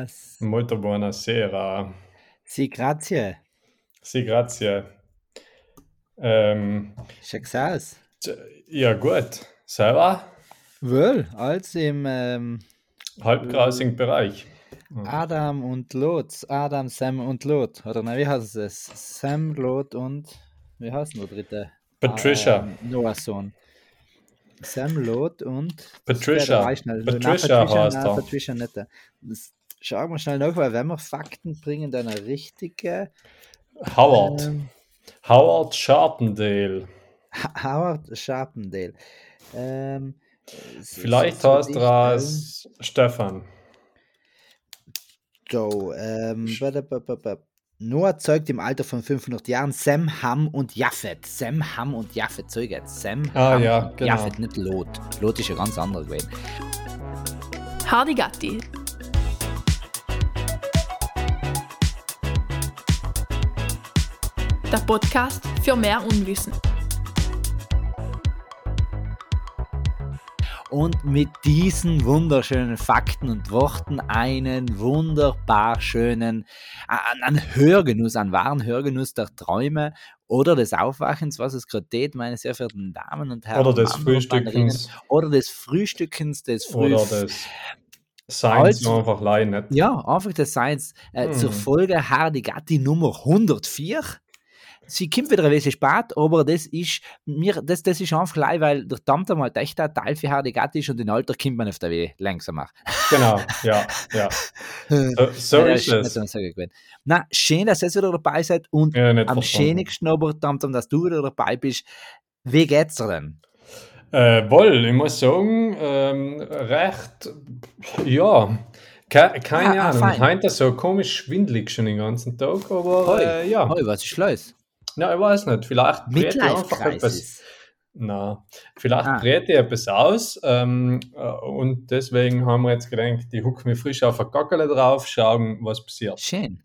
buenas. Molto buonasera. Sì, grazie. Sì, grazie. Ähm, t- ja, gut. Selber? Wohl, als im ähm, Halbgrausigen Bereich. Adam und Lot. Adam, Sam und Lot. Oder nein, wie heißt es? Sam, Lot und wie heißt der dritte? Patricia. Ähm, Noahs Sohn. Sam, Lot und Patricia. Patricia Patricia, heißt er. Patricia nicht. Schauen wir schnell nach, weil wenn wir Fakten bringen, dann eine richtige. Howard. Ähm, Howard Sharpendale. Ha- Howard Sharpendale. Ähm, Vielleicht so- heißt er als Stefan. So, ähm, Noah zeugt im Alter von 500 Jahren Sam, Ham und Japheth. Sam, Ham und Japheth zeugt jetzt. Sam, Ah, Ham ja, genau. Japheth, nicht Lot. Lot ist ja ganz anderer gewesen. Hardy Gatti. Der Podcast für mehr Unwissen. Und mit diesen wunderschönen Fakten und Worten einen wunderbar schönen, einen, einen Hörgenuss, einen wahren Hörgenuss der Träume oder des Aufwachens, was es gerade geht, meine sehr verehrten Damen und Herren. Oder des. Frühstückens. Oder des Frühstückens, des Früh Oder des Seins Also- einfach nicht. Ja, einfach des Seins. Äh, Hm. Zur Folge Hardigatti Nummer 104. Sie kommt wieder ein bisschen spät, aber das ist mir, das, das ist einfach leid, weil der Tamtam halt echt ein Teil für Hardigatti ist und in Alter kommt man auf der Weh langsamer. Genau, ja, ja. So, so Ja, ist es. so. Na, schön, dass ihr wieder dabei seid und Ja, am schönigsten aber, Tamtam, dass du wieder dabei bist. Wie geht's dir denn? Äh, wohl, ich muss sagen, ähm, recht, ja, ke keine Ah, ah, Ahnung. fein. Heute so komisch schwindlig schon den ganzen Tag, aber Hoi. äh, ja. Hoi, was ist los? Ja, ich weiß nicht, vielleicht dreht ich einfach etwas, na, vielleicht Ah. dreht ich etwas aus ähm, äh, und deswegen haben wir jetzt gedacht, ich huck mir frisch auf ein Gackele drauf, schauen, was passiert. Schön.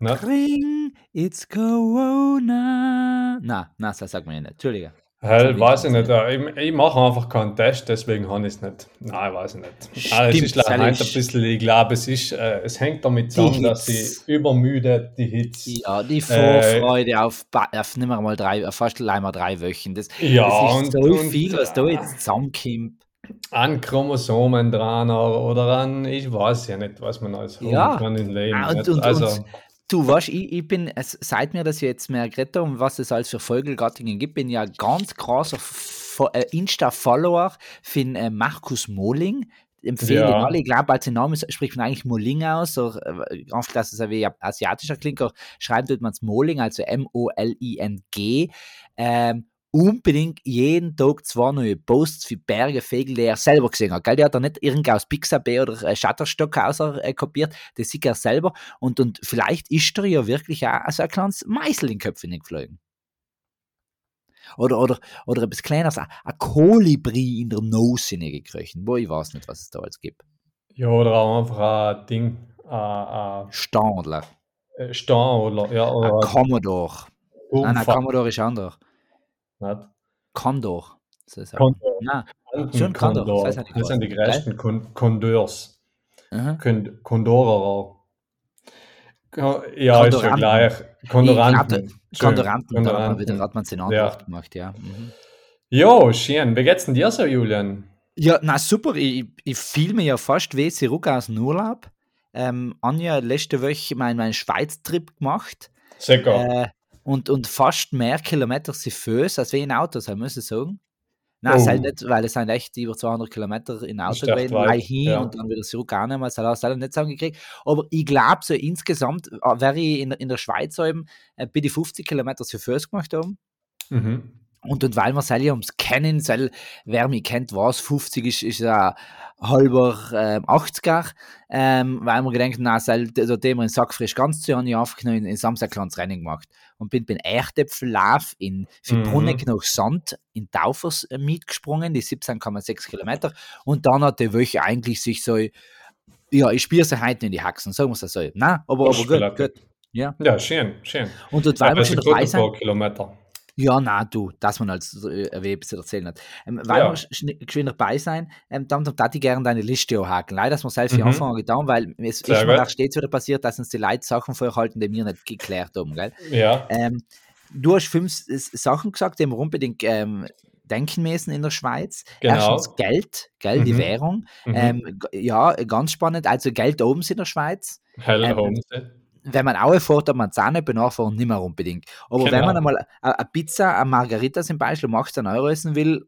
Ne? Ring, it's Corona. Na, na, das sagt man ja nicht. Entschuldige. Hell, weiß ich nicht, äh, ich, ich mache einfach keinen Test, deswegen habe ich es nicht. Nein, weiß ich nicht. Ah, es Stimmt, ist leider das heute ein ist- bisschen, ich glaube, es ist, äh, es hängt damit zusammen, dass ich übermüde die Hits. Ja, die Äh, Vorfreude auf, ba- auf nicht mehr mal drei, auf fast einmal drei Wochen. Das, Ja, das ist und- so und, viel, was da äh, jetzt zusammenkommt. An Chromosomen dran oder an, ich weiß ja nicht, was man als Ja. kann im Leben. Ah, und- und- also, und- Du weißt, ich, ich bin, es, seit mir das jetzt mehr geredet haben, was es als für Vogelgattungen gibt, bin ja ganz Fo- äh, Insta-Follower von äh, Markus Mohling. Empfehle Ja. ich alle. Ich glaube, als Name spricht man eigentlich Moling aus, einfach, dass es ein asiatischer klingt, aber schreibt man es Moling, also M-O-L-I-N-G. Ähm, unbedingt jeden Tag zwei neue Posts für Berge, Vögel, die er selber gesehen hat. Gell? Die hat er nicht irgendwie aus Pixabay oder äh, Shutterstock aus äh, kopiert, das sieht er selber. Und, und vielleicht ist er ja wirklich auch so ein kleines Meißel in den Köpfen geflogen. Oder, oder, oder etwas Kleines, ein ein Kolibri in der Nose gekriegt. Wo ich weiß nicht, was es da alles gibt. ja, oder auch einfach ein Ding, ein, Standler, ein Stein oder, ja, ein oder Commodore. Nein, nein, Turmfahrt, Commodore ist anders. Nicht? Condor. Man. Condor. Schon Condor, Condor. das heißt nicht Das sind die größten. Kond Kondorer. Ko- Ja, ist ja Kondoranten. gleich. Kondoranten. Kondoranten, da hat man, wieder, Kondoranten. hat man es in Ja. Antwort gemacht, ja. Mhm. Jo, schön. Wie geht's denn dir so, Julian? Ja, na super, ich, ich fühle mich ja fast wie zurück aus dem Urlaub. Ähm, Anja hat letzte Woche meinen mein Schweiz-Trip gemacht Sicher. äh, und, und fast mehr Kilometer sie Föß, als wir in Autos haben, muss ich sagen. Nein, Oh. es halt nicht, weil es sind echt über 200 Kilometer in Auto gewesen, mal hin ja. und dann wieder zurück auch nicht mal, das hat er nicht zusammengekriegt. Aber ich glaube, so insgesamt äh, wäre ich in, in der Schweiz eben, äh, bei die 50 Kilometer zu Föß gemacht haben. mhm. Und, und weil wir es ja ums Kennen, weil wer mich kennt, was 50 ist, ist ein halber ähm, 80er, ähm, weil wir gedacht na, weil also dem in Sack frisch ganz zu Jahren einfach noch in, in Samstag kleines Rennen gemacht. Und bin beim Erdäpfellauf in für Mhm. Nach Sand in Taufers äh, mitgesprungen, die 17,6 Kilometer. Und dann hat die Woche eigentlich sich so, ja, ich spiele sie heute in die Haxen, sagen wir es so. Nein, aber, aber gut, gut. Ja. Ja, schön, schön. Und dort, wir das schon dabei gut, ein sind, paar Kilometer. Ja, na du, dass man als äh, bisschen erzählen hat. Ähm, weil Ja. wir sch- geschwind dabei sein, ähm, dann darf ich gerne deine Liste auch haken. Leider, dass wir selbst Mhm. anfangen getan, weil es ist Sehr mir gut. auch stets wieder passiert, dass uns die Leute Sachen vorhalten, die wir nicht geklärt haben, gell? Ja, Ähm, du hast fünf Sachen gesagt, die wir unbedingt ähm, denken müssen in der Schweiz. Genau. Erstens Geld, gell, die Mhm. Währung. mhm. Ähm, ja, ganz spannend. Also Geld oben in der Schweiz. Hell ähm, Holmes. Wenn man auch fährt, hat man es auch nicht benachfahren, nicht mehr unbedingt. Aber wenn Genau. man einmal eine Pizza, eine Margarita zum Beispiel um 18 Euro essen will,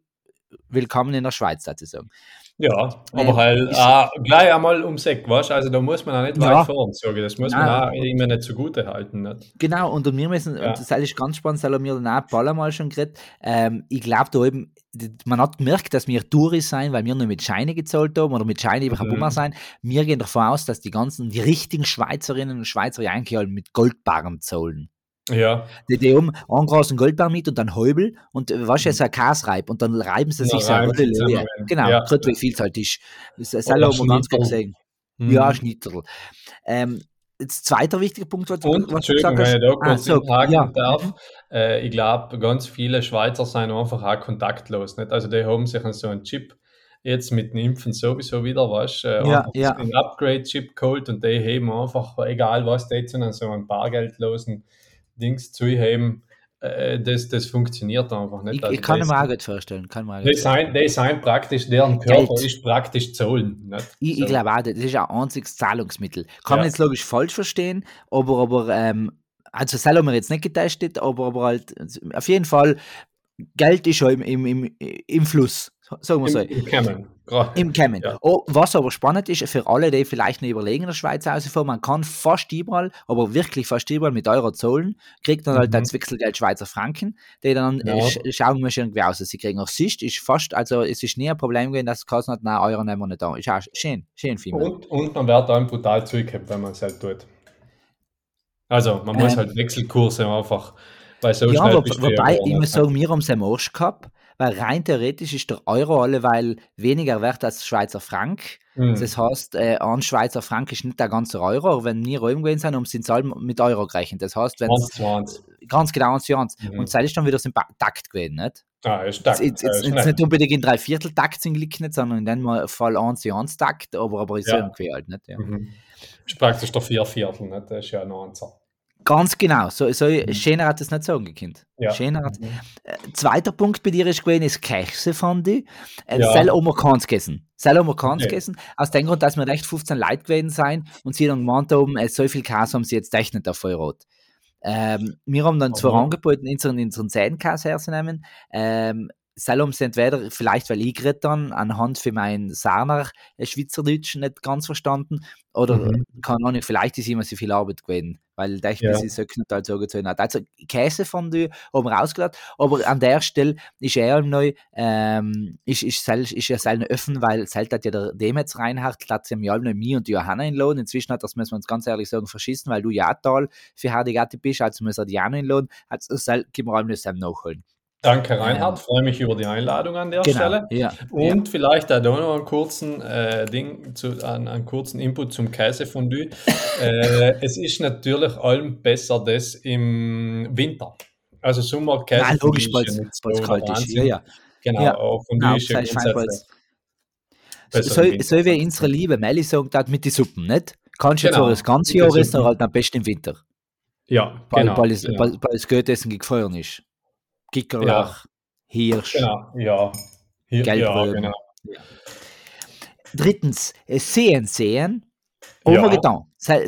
willkommen in der Schweiz, sozusagen. Ja, Ähm, aber halt ist- auch gleich einmal ums Eck, weißt du? Also da muss man auch nicht Ja. weit fahren, sage ich. Das muss Nein. man auch immer nicht zugute halten. Nicht? Genau, und wir müssen, Ja. und das ist ganz spannend, haben wir dann auch ein paar Mal schon geredet. Ähm, ich glaube, da eben, man hat gemerkt, dass wir Touris sein, weil wir nur mit Scheine gezahlt haben oder mit Scheine über Mhm. Bummer sein. Wir gehen davon aus, dass die ganzen, die richtigen Schweizerinnen und Schweizer ja eigentlich alle mit Goldbarren zahlen. Ja, Die, die haben einen großen Goldbarren mit und dann Häubel und äh, weißt du, so ein Kasreib und dann reiben sie Und sich dann so. Leer. Genau, Ja, gerade ja. wie viel es halt ist. Ganz Schnitzel. gesehen. Mhm. Ja, Schnitzel. Ähm, jetzt zweiter wichtiger Punkt, was, Und, was du gesagt hast. wenn ich da Ah, so, ja. darf. Äh, ich glaube, ganz viele Schweizer sind einfach auch kontaktlos. Nicht? Also die haben sich so einen Chip jetzt mit dem Impfen sowieso wieder, du, äh, Ja, ja. einen Upgrade-Chip geholt und die heben einfach, egal was, die zu einem so einen bargeldlosen Dings zu heben. Äh, das, das funktioniert einfach nicht. Ich, Also ich kann das- mir auch gut vorstellen. Kann mir vorstellen. sind, die sind praktisch, deren Körper Geld. ist praktisch. Nicht? Ich, So. ich glaube auch, das ist ein einziges Zahlungsmittel. Kann Ja. man jetzt logisch falsch verstehen, aber, aber ähm, also das haben wir jetzt nicht getestet, aber, aber halt auf jeden Fall, Geld ist ja im, im, im, im Fluss, sagen wir so. Im, im Im Kämmen. Ja. Oh, was aber spannend ist, für alle, die vielleicht noch überlegen, in der Schweiz rauszufahren, man kann fast überall, aber wirklich fast überall mit Euro zahlen, kriegt dann halt Mhm. als Wechselgeld Schweizer Franken, die dann Ja. äh, sch schauen wir schon irgendwie aus, dass sie kriegen. Auch Sicht ist fast, also es ist nie ein Problem gewesen, dass es geheißen hat, nein, Euro nehmen wir nicht an. Ist auch schön, schön viel. Und, und man wird dann brutal zurückgehabt, wenn man es halt tut. Also, man muss Ähm. halt Wechselkurse einfach, weil so ja, schnell wo, wobei, ich muss sagen, wir haben es am Arsch gehabt, weil rein theoretisch ist der Euro alleweil weniger wert als Schweizer Frank. Hm. Das heißt, äh, ein Schweizer Frank ist nicht der ganze Euro, aber wenn wir oben gewesen sind, haben sie Zahl mit Euro gerechnet. Das heißt, wenn 20, 20. ganz genau eins zu eins. Mhm. Und das ist dann wieder so ein Takt gewesen, nicht? Ah, ist Jetzt, stark. jetzt, jetzt, jetzt nicht unbedingt in Dreiviertel-Takt sind nicht, sondern in dem Fall eins zu eins Takt, aber, aber ist Ja. irgendwie halt, nicht? Ja. Mhm. Ist praktisch der Vierviertel, nicht? Das ist ja ein Anzahl. Ganz genau, so, so Mhm. schöner hat es nicht sagen gekannt. Ja. Schöner hat Mhm. Zweiter Punkt bei dir ist gewesen, ist Käsefondue. Äh, Ja. Soll keins gegessen. Soll keins Okay. gegessen. Aus dem Grund, dass wir recht 15 Leute gewesen sein und sie dann gemeint haben, äh, so viel Käse haben sie jetzt echt nicht auf Feuerrot. Ähm, wir haben dann zwar Mhm. angeboten, unseren, unseren Zähnenkäse herzunehmen. Ähm, haben sie entweder, vielleicht weil ich geredet dann, anhand für mein Sarner äh, Schweizerdeutsch nicht ganz verstanden, oder Mhm. kann auch nicht, vielleicht ist immer so viel Arbeit gewesen, weil ich Ja. sie so halt so gezogen hat. Also Käsefondue haben wir rausgelassen, aber an der Stelle ist er neu, ähm, ist, ist, ist ja selten offen, weil selten hat ja der Demetz Reinhardt, hat ja neu mir und Johanna in Lohn. Inzwischen hat das, müssen wir uns ganz ehrlich sagen, verschissen, weil du ja Tal für Hardigatti bist, also müssen wir die Jana in Lohn, also sel, gib mir allem das nachholen. Danke, Reinhard. Freue mich über die Einladung an der Stelle. ja. Und vielleicht auch noch einen kurzen äh, Ding, zu, einen, einen kurzen Input zum Käsefondue. äh, es ist natürlich allem besser das im Winter. Also Sommer ja. Käsefondue Nein, logisch, ist weil ja es kalt ist. Ja, ja. Genau, Ja. aber Fondue Genau, ist ja das grundsätzlich So, besser so, im Winter. so wie unsere liebe Melli sagt hat mit den Suppen, nicht? Kannst du Genau, zwar das ganze Jahr essen, aber halt am besten im Winter. Ja, Weil, genau. weil, es, genau. weil, weil das Goethessen gefroren ist. Gickerlach, Hirsch. Genau, ja. Hier, ja, Gelbröben. genau. Drittens, äh, sehen, sehen. Haben Ja. wir getan. Se,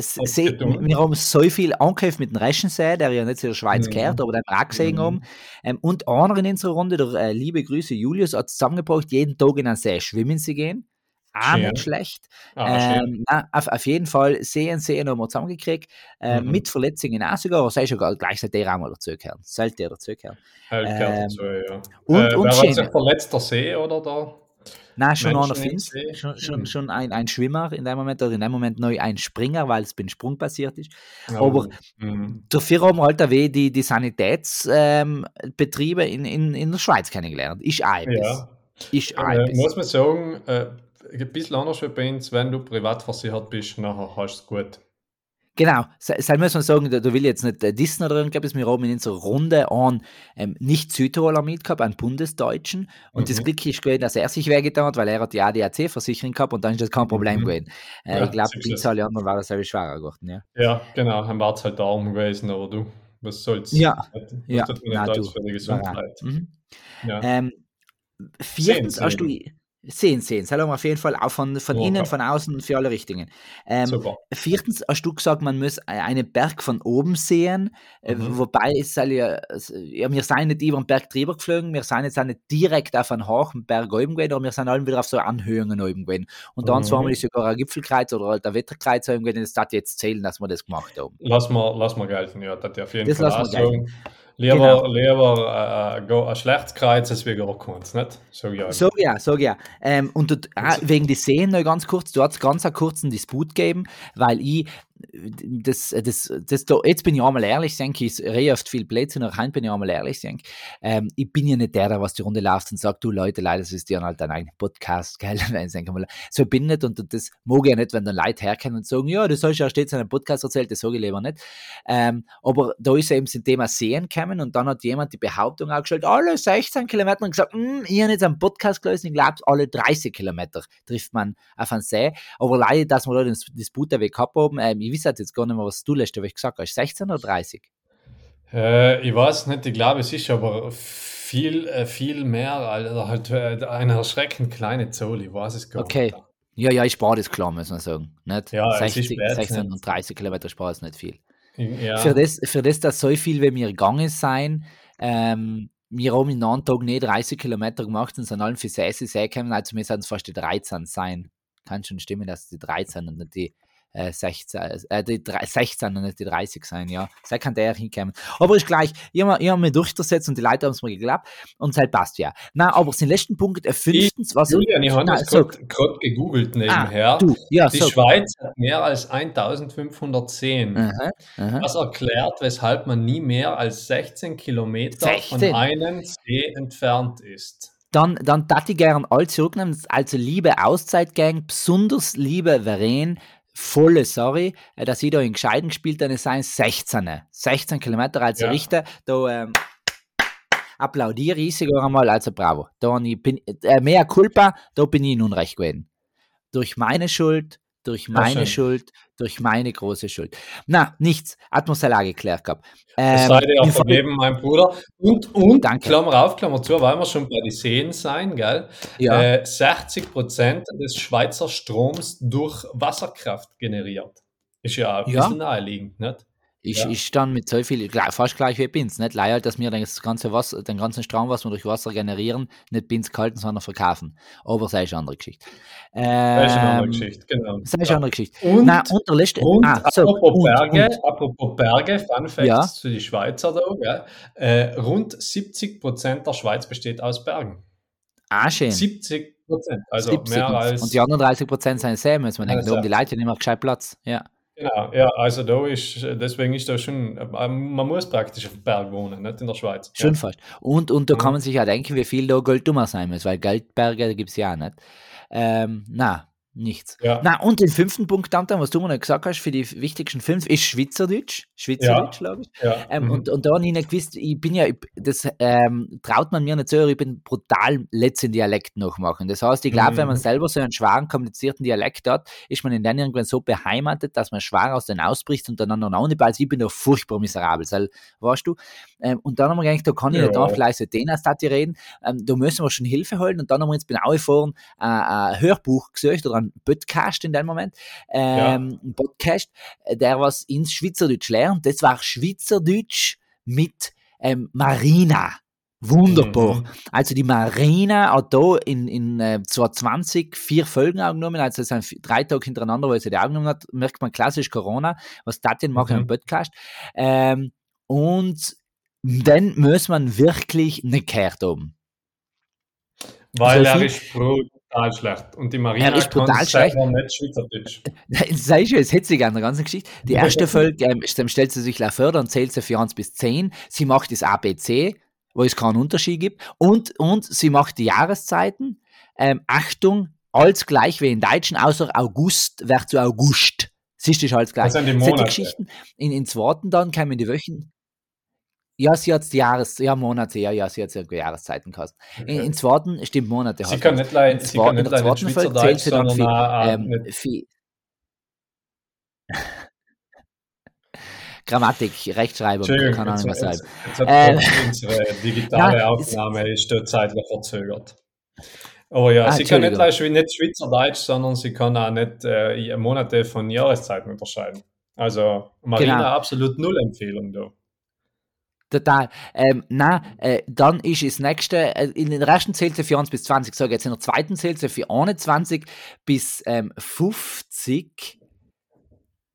getan. wir haben so viel angehört mit dem Reschensee, der ja nicht zu der Schweiz Mhm. gehört, aber den wir auch gesehen Mhm. haben. Ähm, und einer in unserer Runde, der äh, liebe Grüße Julius, hat zusammengebracht, jeden Tag in einen See schwimmen zu gehen. Auch Schön. nicht schlecht. Ah. Ähm, nein, auf, auf jeden Fall sehen, wir zusammengekriegt. Äh, Mhm. Mit Verletzungen auch sogar, aber sei schon gar- gleichzeitig auch mal dazugehören. Sollte der. Halt ähm, dazu, ja. und- äh, und schön. verletzt? Der See oder der? Nein, schon Menschen einer See? schon, schon, Hm. schon ein, ein Schwimmer in dem Moment, oder in dem Moment neu ein Springer, weil es beim Sprung passiert ist. Aber- Mhm. Dafür haben wir halt auch die, die Sanitätsbetriebe in, in, in der Schweiz kennengelernt. Ist auch etwas. Ja, Ist auch äh, muss man sagen, äh, ein bisschen anders wie bei uns, wenn du privat versichert bist, nachher hast du es gut. Genau, sei muss man sagen, da, da will ich jetzt nicht äh, dissen oder irgendwas, wir haben in unserer Runde einen ähm, nicht Südtiroler mitgehabt, einen Bundesdeutschen. Und das Mhm. Glück ist gewesen, dass er sich wehgetan hat, weil er hat die ADAC-Versicherung gehabt und dann ist das kein Problem Mhm. gewesen. Äh, Ja, ich glaube, du. uns alle anderen war das schwerer geworden, ja. Ja, genau, dann war es halt darum gewesen, aber du, was soll's? Ja, Das ja, na, du, für die. Gesundheit. Mhm. Ja. Ähm, viertens hast du. Sehen, sehen. Das haben wir auf jeden Fall auch von, von Ja, innen, ja. von außen, für alle Richtungen. Ähm, Super. Viertens hast du gesagt, man muss einen Berg von oben sehen, äh, Mhm. wobei es soll ja, ja, wir sind nicht über den Berg drüber geflogen, wir sind jetzt auch nicht direkt auf einen hohen Berg oben gewesen, aber wir sind alle wieder auf so Anhöhungen oben gewesen. Und dann Mhm. zweimal ist sogar ein Gipfelkreuz oder halt ein Wetterkreuz oben gewesen, das darf jetzt zählen, dass wir das gemacht haben. Lass mal, lass mal gelten, ja, das auf jeden Das Fall lassen wir gelten. Lieber, Genau. lieber äh, go- ein schlechtes Kreuz als wie gar keins, nicht? Sag ich So ja, so ja. Ähm, und dort, ah, Also- wegen die Seen noch ganz kurz, du hast ganz einen kurzen Disput gegeben, weil ich das, das, das, da, jetzt bin ich einmal ehrlich, denke ich, rede oft viel Blödsinn, aber heute bin ich einmal ehrlich, denke ähm, ich bin ja nicht der, der was die Runde läuft und sagt, du Leute, leider, ist dir halt dein eigener Podcast, gell? Ich denke mal, so bin ich nicht und das mag ich ja nicht, wenn dann Leute herkommen und sagen, ja, das hast du ja stets in einem Podcast erzählt, das sage ich lieber nicht. Ähm, aber da ist eben das Thema Sehen gekommen und dann hat jemand die Behauptung aufgestellt, alle 16 Kilometer und gesagt, "Hm, ich habe jetzt einen Podcast gelesen, ich glaube, alle 30 Kilometer trifft man auf einen See. Aber leider, dass wir da den Disput weg gehabt haben, ähm, ich weiß jetzt gar nicht mehr, was du letzte Woche gesagt hast, 16 oder 30? Äh, ich weiß nicht, ich glaube, es ist aber viel, äh, viel mehr, also halt äh, eine erschreckend kleine Zahl, ich weiß es gar Okay. nicht. Ja, ja, ich spare das klar, muss man sagen. Nicht? Ja, es ist 60, spät, 16 nicht? und 30 Kilometer spare ist nicht viel. Ja, Für, das, für das, dass so viel wie wir gegangen sein, ähm, wir haben in einem Tag nicht 30 Kilometer gemacht und sind allen für 6 See gekommen, also wir sind fast die 13 sein. Kann schon stimmen, dass es die 13 und nicht die äh, 16, äh, die drei- 16 und nicht die 30 sein, ja. Der hinkommen. Aber ist gleich, ich habe hab mich durchgesetzt und die Leute haben es mir geglaubt und es passt ja. Na, aber den letzten Punkt, äh, fünftens, was. Julian, ich habe sag. gerade gegoogelt nebenher. Ah, du, ja, Die so. Schweiz hat mehr als 1510. Aha, aha. Das erklärt, weshalb man nie mehr als 16 Kilometer 16? von einem See entfernt ist. Dann, dann darf ich gern all zurücknehmen. Also, liebe Auszeitgang, besonders liebe Verena, volle Sorry, äh, dass ich da in Gescheiden gespielt habe, es seien 16. 16 Kilometer, also Ja. richte, da ähm, applaudiere ich sogar einmal, also bravo. Da bin, äh, mehr Culpa, da bin ich in Unrecht gewesen. Durch meine Schuld, durch meine. Schuld, durch meine große Schuld. Na, nichts, Atmosphäre geklärt gehabt. Das Ähm, sei dir Fall- vergeben, mein Bruder. Und, und Danke. Klammer auf, Klammer zu, weil wir schon bei den Seen sein, gell? ja. Äh, 60% des Schweizer Stroms durch Wasserkraft generiert. Ist ja ein Ja. bisschen naheliegend, nicht? Ich, Ja. ich stand mit so viel, fast gleich wie Bins, nicht leider, dass wir das ganze Wasser, den ganzen Strom, was wir durch Wasser generieren, nicht Bins kalten, sondern verkaufen. Aber das ist eine andere Geschichte. Das ist eine andere Ähm, Geschichte, genau. Das ist eine Ja. andere Geschichte. Und, Nein, und der letzte, und ah, so, apropos, und, Berge, und, apropos Berge, Fun Facts Ja. zu den Schweizer da, gell? Äh, rund 70% der Schweiz besteht aus Bergen. ah, schön. 70%, also 70 mehr und, als. und die anderen 30 Prozent sind muss man Ja, denken, da haben die selber. Leute ja nicht mehr gescheit Platz. Ja. Genau, ja, also da ist, deswegen ist da schon, äh, man muss praktisch auf dem Berg wohnen, nicht in der Schweiz. Schon Ja. fast. Und, und da kann Mhm. man sich ja denken, wie viel da Geld dummer sein muss, weil Geldberge gibt es ja auch nicht. Ähm, na, nichts. Ja. Na, und den fünften Punkt, Anton, was du mir noch gesagt hast, für die wichtigsten fünf, ist Schweizerdeutsch. Schweizerdeutsch, glaube ich. Ja. Ähm, mhm. und, und da habe ich nicht gewusst, ich bin ja, ich, das ähm, traut man mir nicht so, ich bin brutal letzten Dialekt nachmachen. Das heißt, ich glaube, wenn man Mhm. selber so einen schweren, komplizierten Dialekt hat, ist man in dann irgendwann so beheimatet, dass man schwer aus den ausbricht und dann anderen auch nicht, also ich bin da furchtbar miserabel, sel- weißt du? Ähm, und dann haben wir gedacht, da kann ich nicht Ja. da vielleicht so den als reden, ähm, da müssen wir schon Hilfe holen und dann haben wir uns bin auch vorhin äh, ein Hörbuch gesucht oder ein Podcast in dem Moment, ähm, ein Podcast, äh, der was ins Schweizerdeutsch lernt. Das war Schweizerdeutsch mit ähm, Marina. Wunderbar. Mhm. Also die Marina hat da in, in äh, 2020 vier Folgen aufgenommen, also es sind drei Tage hintereinander, wo sie die aufgenommen hat, merkt man klassisch Corona, was Tatjen macht Mhm. im Podcast. Ähm, und dann muss man wirklich nicht gehört haben. Weil so er ist brutal schlecht. Und die Marina Er ist brutal kann schlecht. nicht Schweizerdeutsch. Sei schon, es hätte an der ganzen Geschichte. Die erste Folge ähm, dann stellt sie sich vor, dann zählt sie von 1 bis 10. Sie macht das ABC, wo es keinen Unterschied gibt. Und, und sie macht die Jahreszeiten. Ähm, Achtung, alles gleich wie in Deutschen, außer August wird zu August Siehst du, ist alles gleich. Das sind die Solche Monate. Geschichten. In, in zweiten dann kämen die Wochen. Ja, sie hat Jahres, ja, Monate, ja, ja, sie hat irgendwie Jahreszeiten gehabt. In, in zweiten stimmt Monate. Sie kann nicht leid, In sie kann nicht der leid zweiten Folge Schweizerdeutsch, zählt sie dann für, auch, äh, ähm, nicht- für Grammatik, Rechtschreibung, keine Ahnung, was jetzt, sein. jetzt, jetzt hat Äh, unsere digitale Nein, Aufnahme ist zeitlich verzögert. Aber ja, Ah, sie kann nicht, nicht Schweizerdeutsch, sondern sie kann auch nicht äh, Monate von Jahreszeiten unterscheiden. Also Marina, Genau. absolut null Empfehlung da. Total. Ähm, nein, äh, dann ist das nächste, äh, in den ersten zählt für 1 bis 20, sage jetzt in der zweiten zählt sie für 21 bis ähm, 50.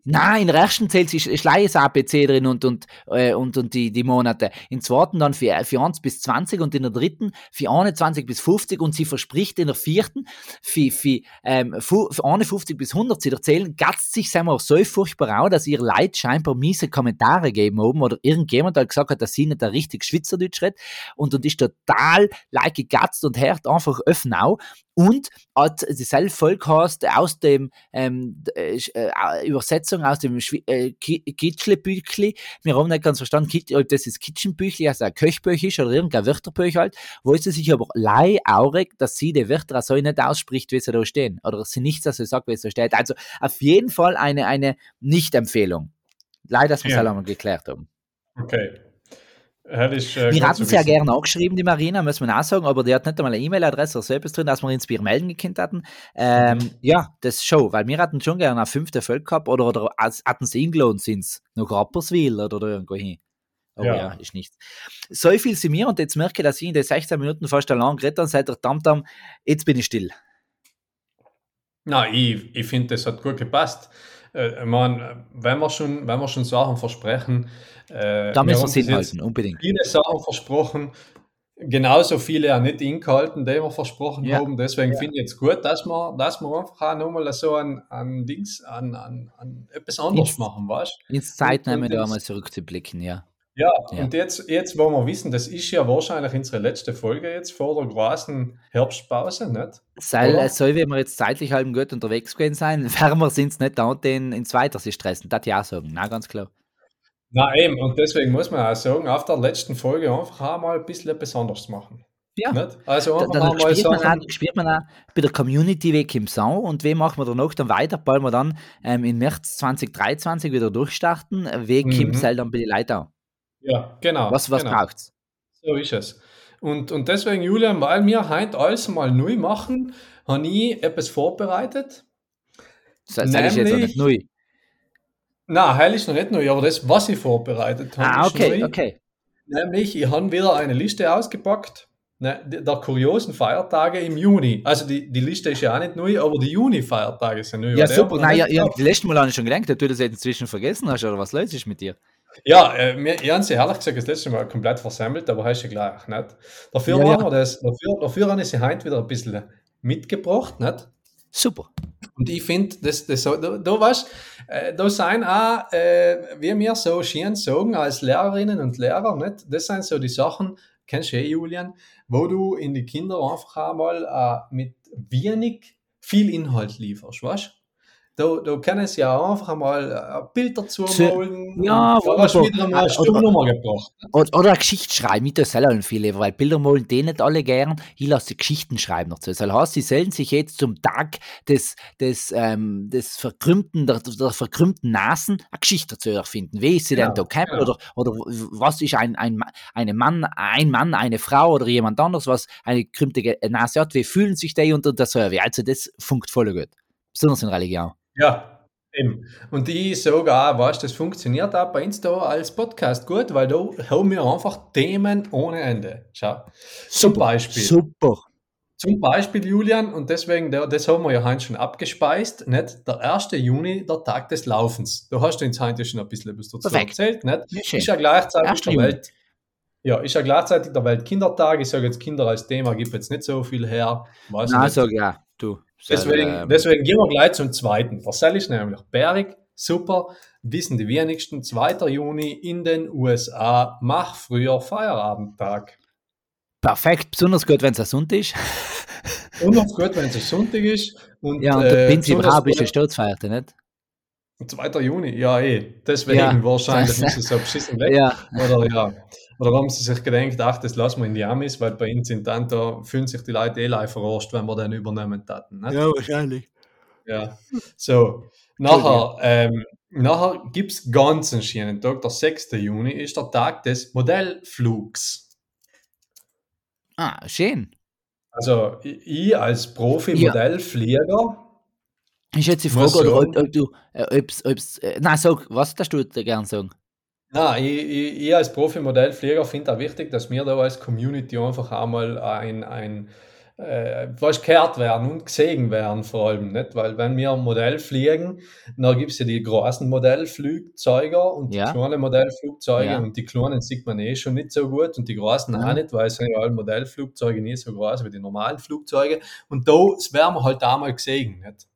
Nein, in der ersten zählt sie ist Schleies APC drin und, und, äh, und, und die, die Monate. In der zweiten dann für, für 1 bis 20 und in der dritten für 21 bis 50 und sie verspricht in der vierten für, für, ähm, für 51 bis 100 zu erzählen, gatzt sich wir, so furchtbar auch, dass ihr Leid scheinbar miese Kommentare geben oben oder irgendjemand hat gesagt hat, dass sie nicht der richtig Schweizerdeutsch redet und, und ist total like gegatzt und hört einfach öffnen auch und hat dieselbe hast aus dem ähm, äh, Sch- äh, Übersetzung aus dem Schwi- äh, Ki- Kitschle-Büchli. Wir haben nicht ganz verstanden, ob das das Kitchenbüchli, also ein Köchbüch ist oder irgendein Wörterbuch halt, wo sie sich aber lei aurig, dass sie die Wörter so nicht ausspricht, wie sie da stehen. Oder sie nichts, dass sie sagt, wie sie da steht. Also auf jeden Fall eine, eine Nicht-Empfehlung. Leider, dass wir es Ja. geklärt haben. Okay. Hätte ich, äh, Wir hatten sie ja gerne angeschrieben, die Marina, muss man auch sagen, aber die hat nicht einmal eine E-Mail-Adresse oder so etwas drin, dass wir uns bei ihr melden gekannt hatten. Ähm, Mhm. Ja, das schon, weil wir hatten schon gerne eine fünfte Folge gehabt oder, oder hatten sie eingeladen, sind sie nach Rapperswil oder, oder irgendwo hin. Aber ja. Ja. ist nichts. So viel sind mir und jetzt merke ich, dass ich in den 16 Minuten fast allein geredet habe, seit der Tamtam, jetzt bin ich still. Na, ich, ich finde, das hat gut gepasst. Äh, ich mein, wenn wir schon, wenn wir schon Sachen versprechen, äh, Da müssen wir es bis jetzt unbedingt. viele Sachen versprochen, genauso viele auch nicht ingehalten, die wir versprochen Ja. haben. Deswegen finde ich jetzt gut, dass wir, dass wir einfach auch nochmal so ein, ein Dings, an, an, an etwas anderes Jetzt- machen, weißt Ins Zeit Und- und nehmen, da einmal zurückzublicken, ja. Ja, Ja. und jetzt, jetzt, wo wir wissen, das ist ja wahrscheinlich unsere letzte Folge jetzt vor der großen Herbstpause, nicht? Es soll, wenn wir jetzt zeitlich halb gut unterwegs gewesen sein, wärmer sind es nicht da und den ins Weiter sich stressen. Das ja auch sagen, na ganz klar. Na eben, und deswegen muss man auch sagen, auf der letzten Folge einfach auch mal ein bisschen etwas anderes machen. Ja. Nicht? Also Da- mal spürt man, Sachen. auch, spürt man auch bei der Community weg im Sau und wem machen wir danach dann weiter, weil wir dann ähm, im März 2023 wieder durchstarten. Weg Mhm. Kim soll dann bei den Leuten auch. Ja, genau. Was, was genau. braucht's? So ist es. Und, und deswegen, Julian, weil wir heute alles mal neu machen, habe ich etwas vorbereitet. Das ist jetzt Nämlich- nicht neu. Na, heil ist noch nicht neu, aber das, was ich vorbereitet habe, Ah, ist okay, neu. okay. Nämlich, ich habe wieder eine Liste ausgepackt, ne, der kuriosen Feiertage im Juni. Also die, die Liste ist ja auch nicht neu, aber die Juni-Feiertage sind neu. Ja, super. Nein, ja, ja, gehabt. die letzte Mal habe ich schon gelenkt, dass du das jetzt inzwischen vergessen hast, oder was los ist mit dir? Ja, äh, wir, ich habe sie ehrlich gesagt das letzte Mal komplett versammelt, aber hast du gleich, nicht? Dafür, Ja. Wir das, dafür, dafür habe ich sie heute wieder ein bisschen mitgebracht, nicht? Super. Und ich finde, das, das, da, da, weißt, äh, da sind auch, äh, wie wir so schön sagen, als Lehrerinnen und Lehrer, nicht? das sind so die Sachen, kennst du eh, Julian, wo du in die Kinder einfach einmal äh, mit wenig viel Inhalt lieferst, weißt da, da können sie ja einfach einmal äh, Bild dazu Zu- malen. Ja, da hast du wieder mal eine Oder- Stunde gebracht. Oder, oder eine Geschichte schreiben, ich tue selber viel lieber, weil Bilder malen die nicht alle gern. Ich lasse die Geschichten schreiben dazu. Das heißt, sie sollen sich jetzt zum Tag des, des, ähm, des verkrümmten, der, der verkrümmten Nasen eine Geschichte dazu erfinden. Wie ist sie Ja, denn da gekommen? ja. Oder, oder was ist ein, ein, eine Mann, ein Mann, eine Frau oder jemand anderes, was eine gekrümmte Ge- Nase hat? Wie fühlen sich die unter der Survey? Also, das funkt voll gut. Besonders in Religion. Ja, eben. Und ich sage auch, weißt, das funktioniert auch bei uns da als Podcast gut, weil da haben wir einfach Themen ohne Ende. Schau. Zum Beispiel. Super. Zum Beispiel, Julian, und deswegen, das haben wir ja heute schon abgespeist, nicht? Der 1. Juni, der Tag des Laufens. Da hast du uns heute schon ein bisschen was dazu Perfekt. erzählt, nicht? Schön. Ist ja gleichzeitig 1. der. Welt. Ja, ist ja gleichzeitig der Weltkindertag. Ich sage jetzt Kinder als Thema, gibt jetzt nicht so viel her. Weiß ich Nein, nicht. sag ja, du. Deswegen, ähm, deswegen gehen wir gleich zum zweiten. Der Sell ist nämlich Berg, super, wissen die wenigsten. 2. Juni in den USA, mach früher Feierabendtag. Perfekt, besonders gut, wenn es ein Sonntag ist. Und noch gut, wenn es Sonntag ist. Und, Ja, und äh, Brab ist gut- eine Sturzfeierte, nicht? 2. Juni, ja eh. Deswegen Ja, wahrscheinlich ist es so beschissen weg. Ja, Oder ja. Oder haben sie sich gedacht, ach, das lassen wir in die Amis, weil bei uns sind dann da fühlen sich die Leute eh live verarscht, wenn wir den übernehmen taten. Nicht? wahrscheinlich. Ja. So, nachher, ähm, nachher gibt es ganz einen schönen Tag, der 6. Juni ist der Tag des Modellflugs. Ah, schön. Also ich als Ja. Profi-Modellflieger, Ist jetzt die Frage, oder, ob, ob du, äh, ob's, ob's, äh, nein, sag, was darfst du da gern sagen? Nein, ich, ich, ich als Profi-Modellflieger finde auch wichtig, dass wir da als Community einfach einmal ein, ein äh, was gehört werden und gesehen werden vor allem, nicht? Weil wenn wir Modell fliegen, dann gibt es ja die großen Modellflugzeuge und Ja. die kleinen Modellflugzeuge Ja. und die kleinen sieht man eh schon nicht so gut und die großen Mhm. auch nicht, weil es sind ja alle Modellflugzeuge nicht so groß wie die normalen Flugzeuge und da werden wir halt einmal gesehen, nicht?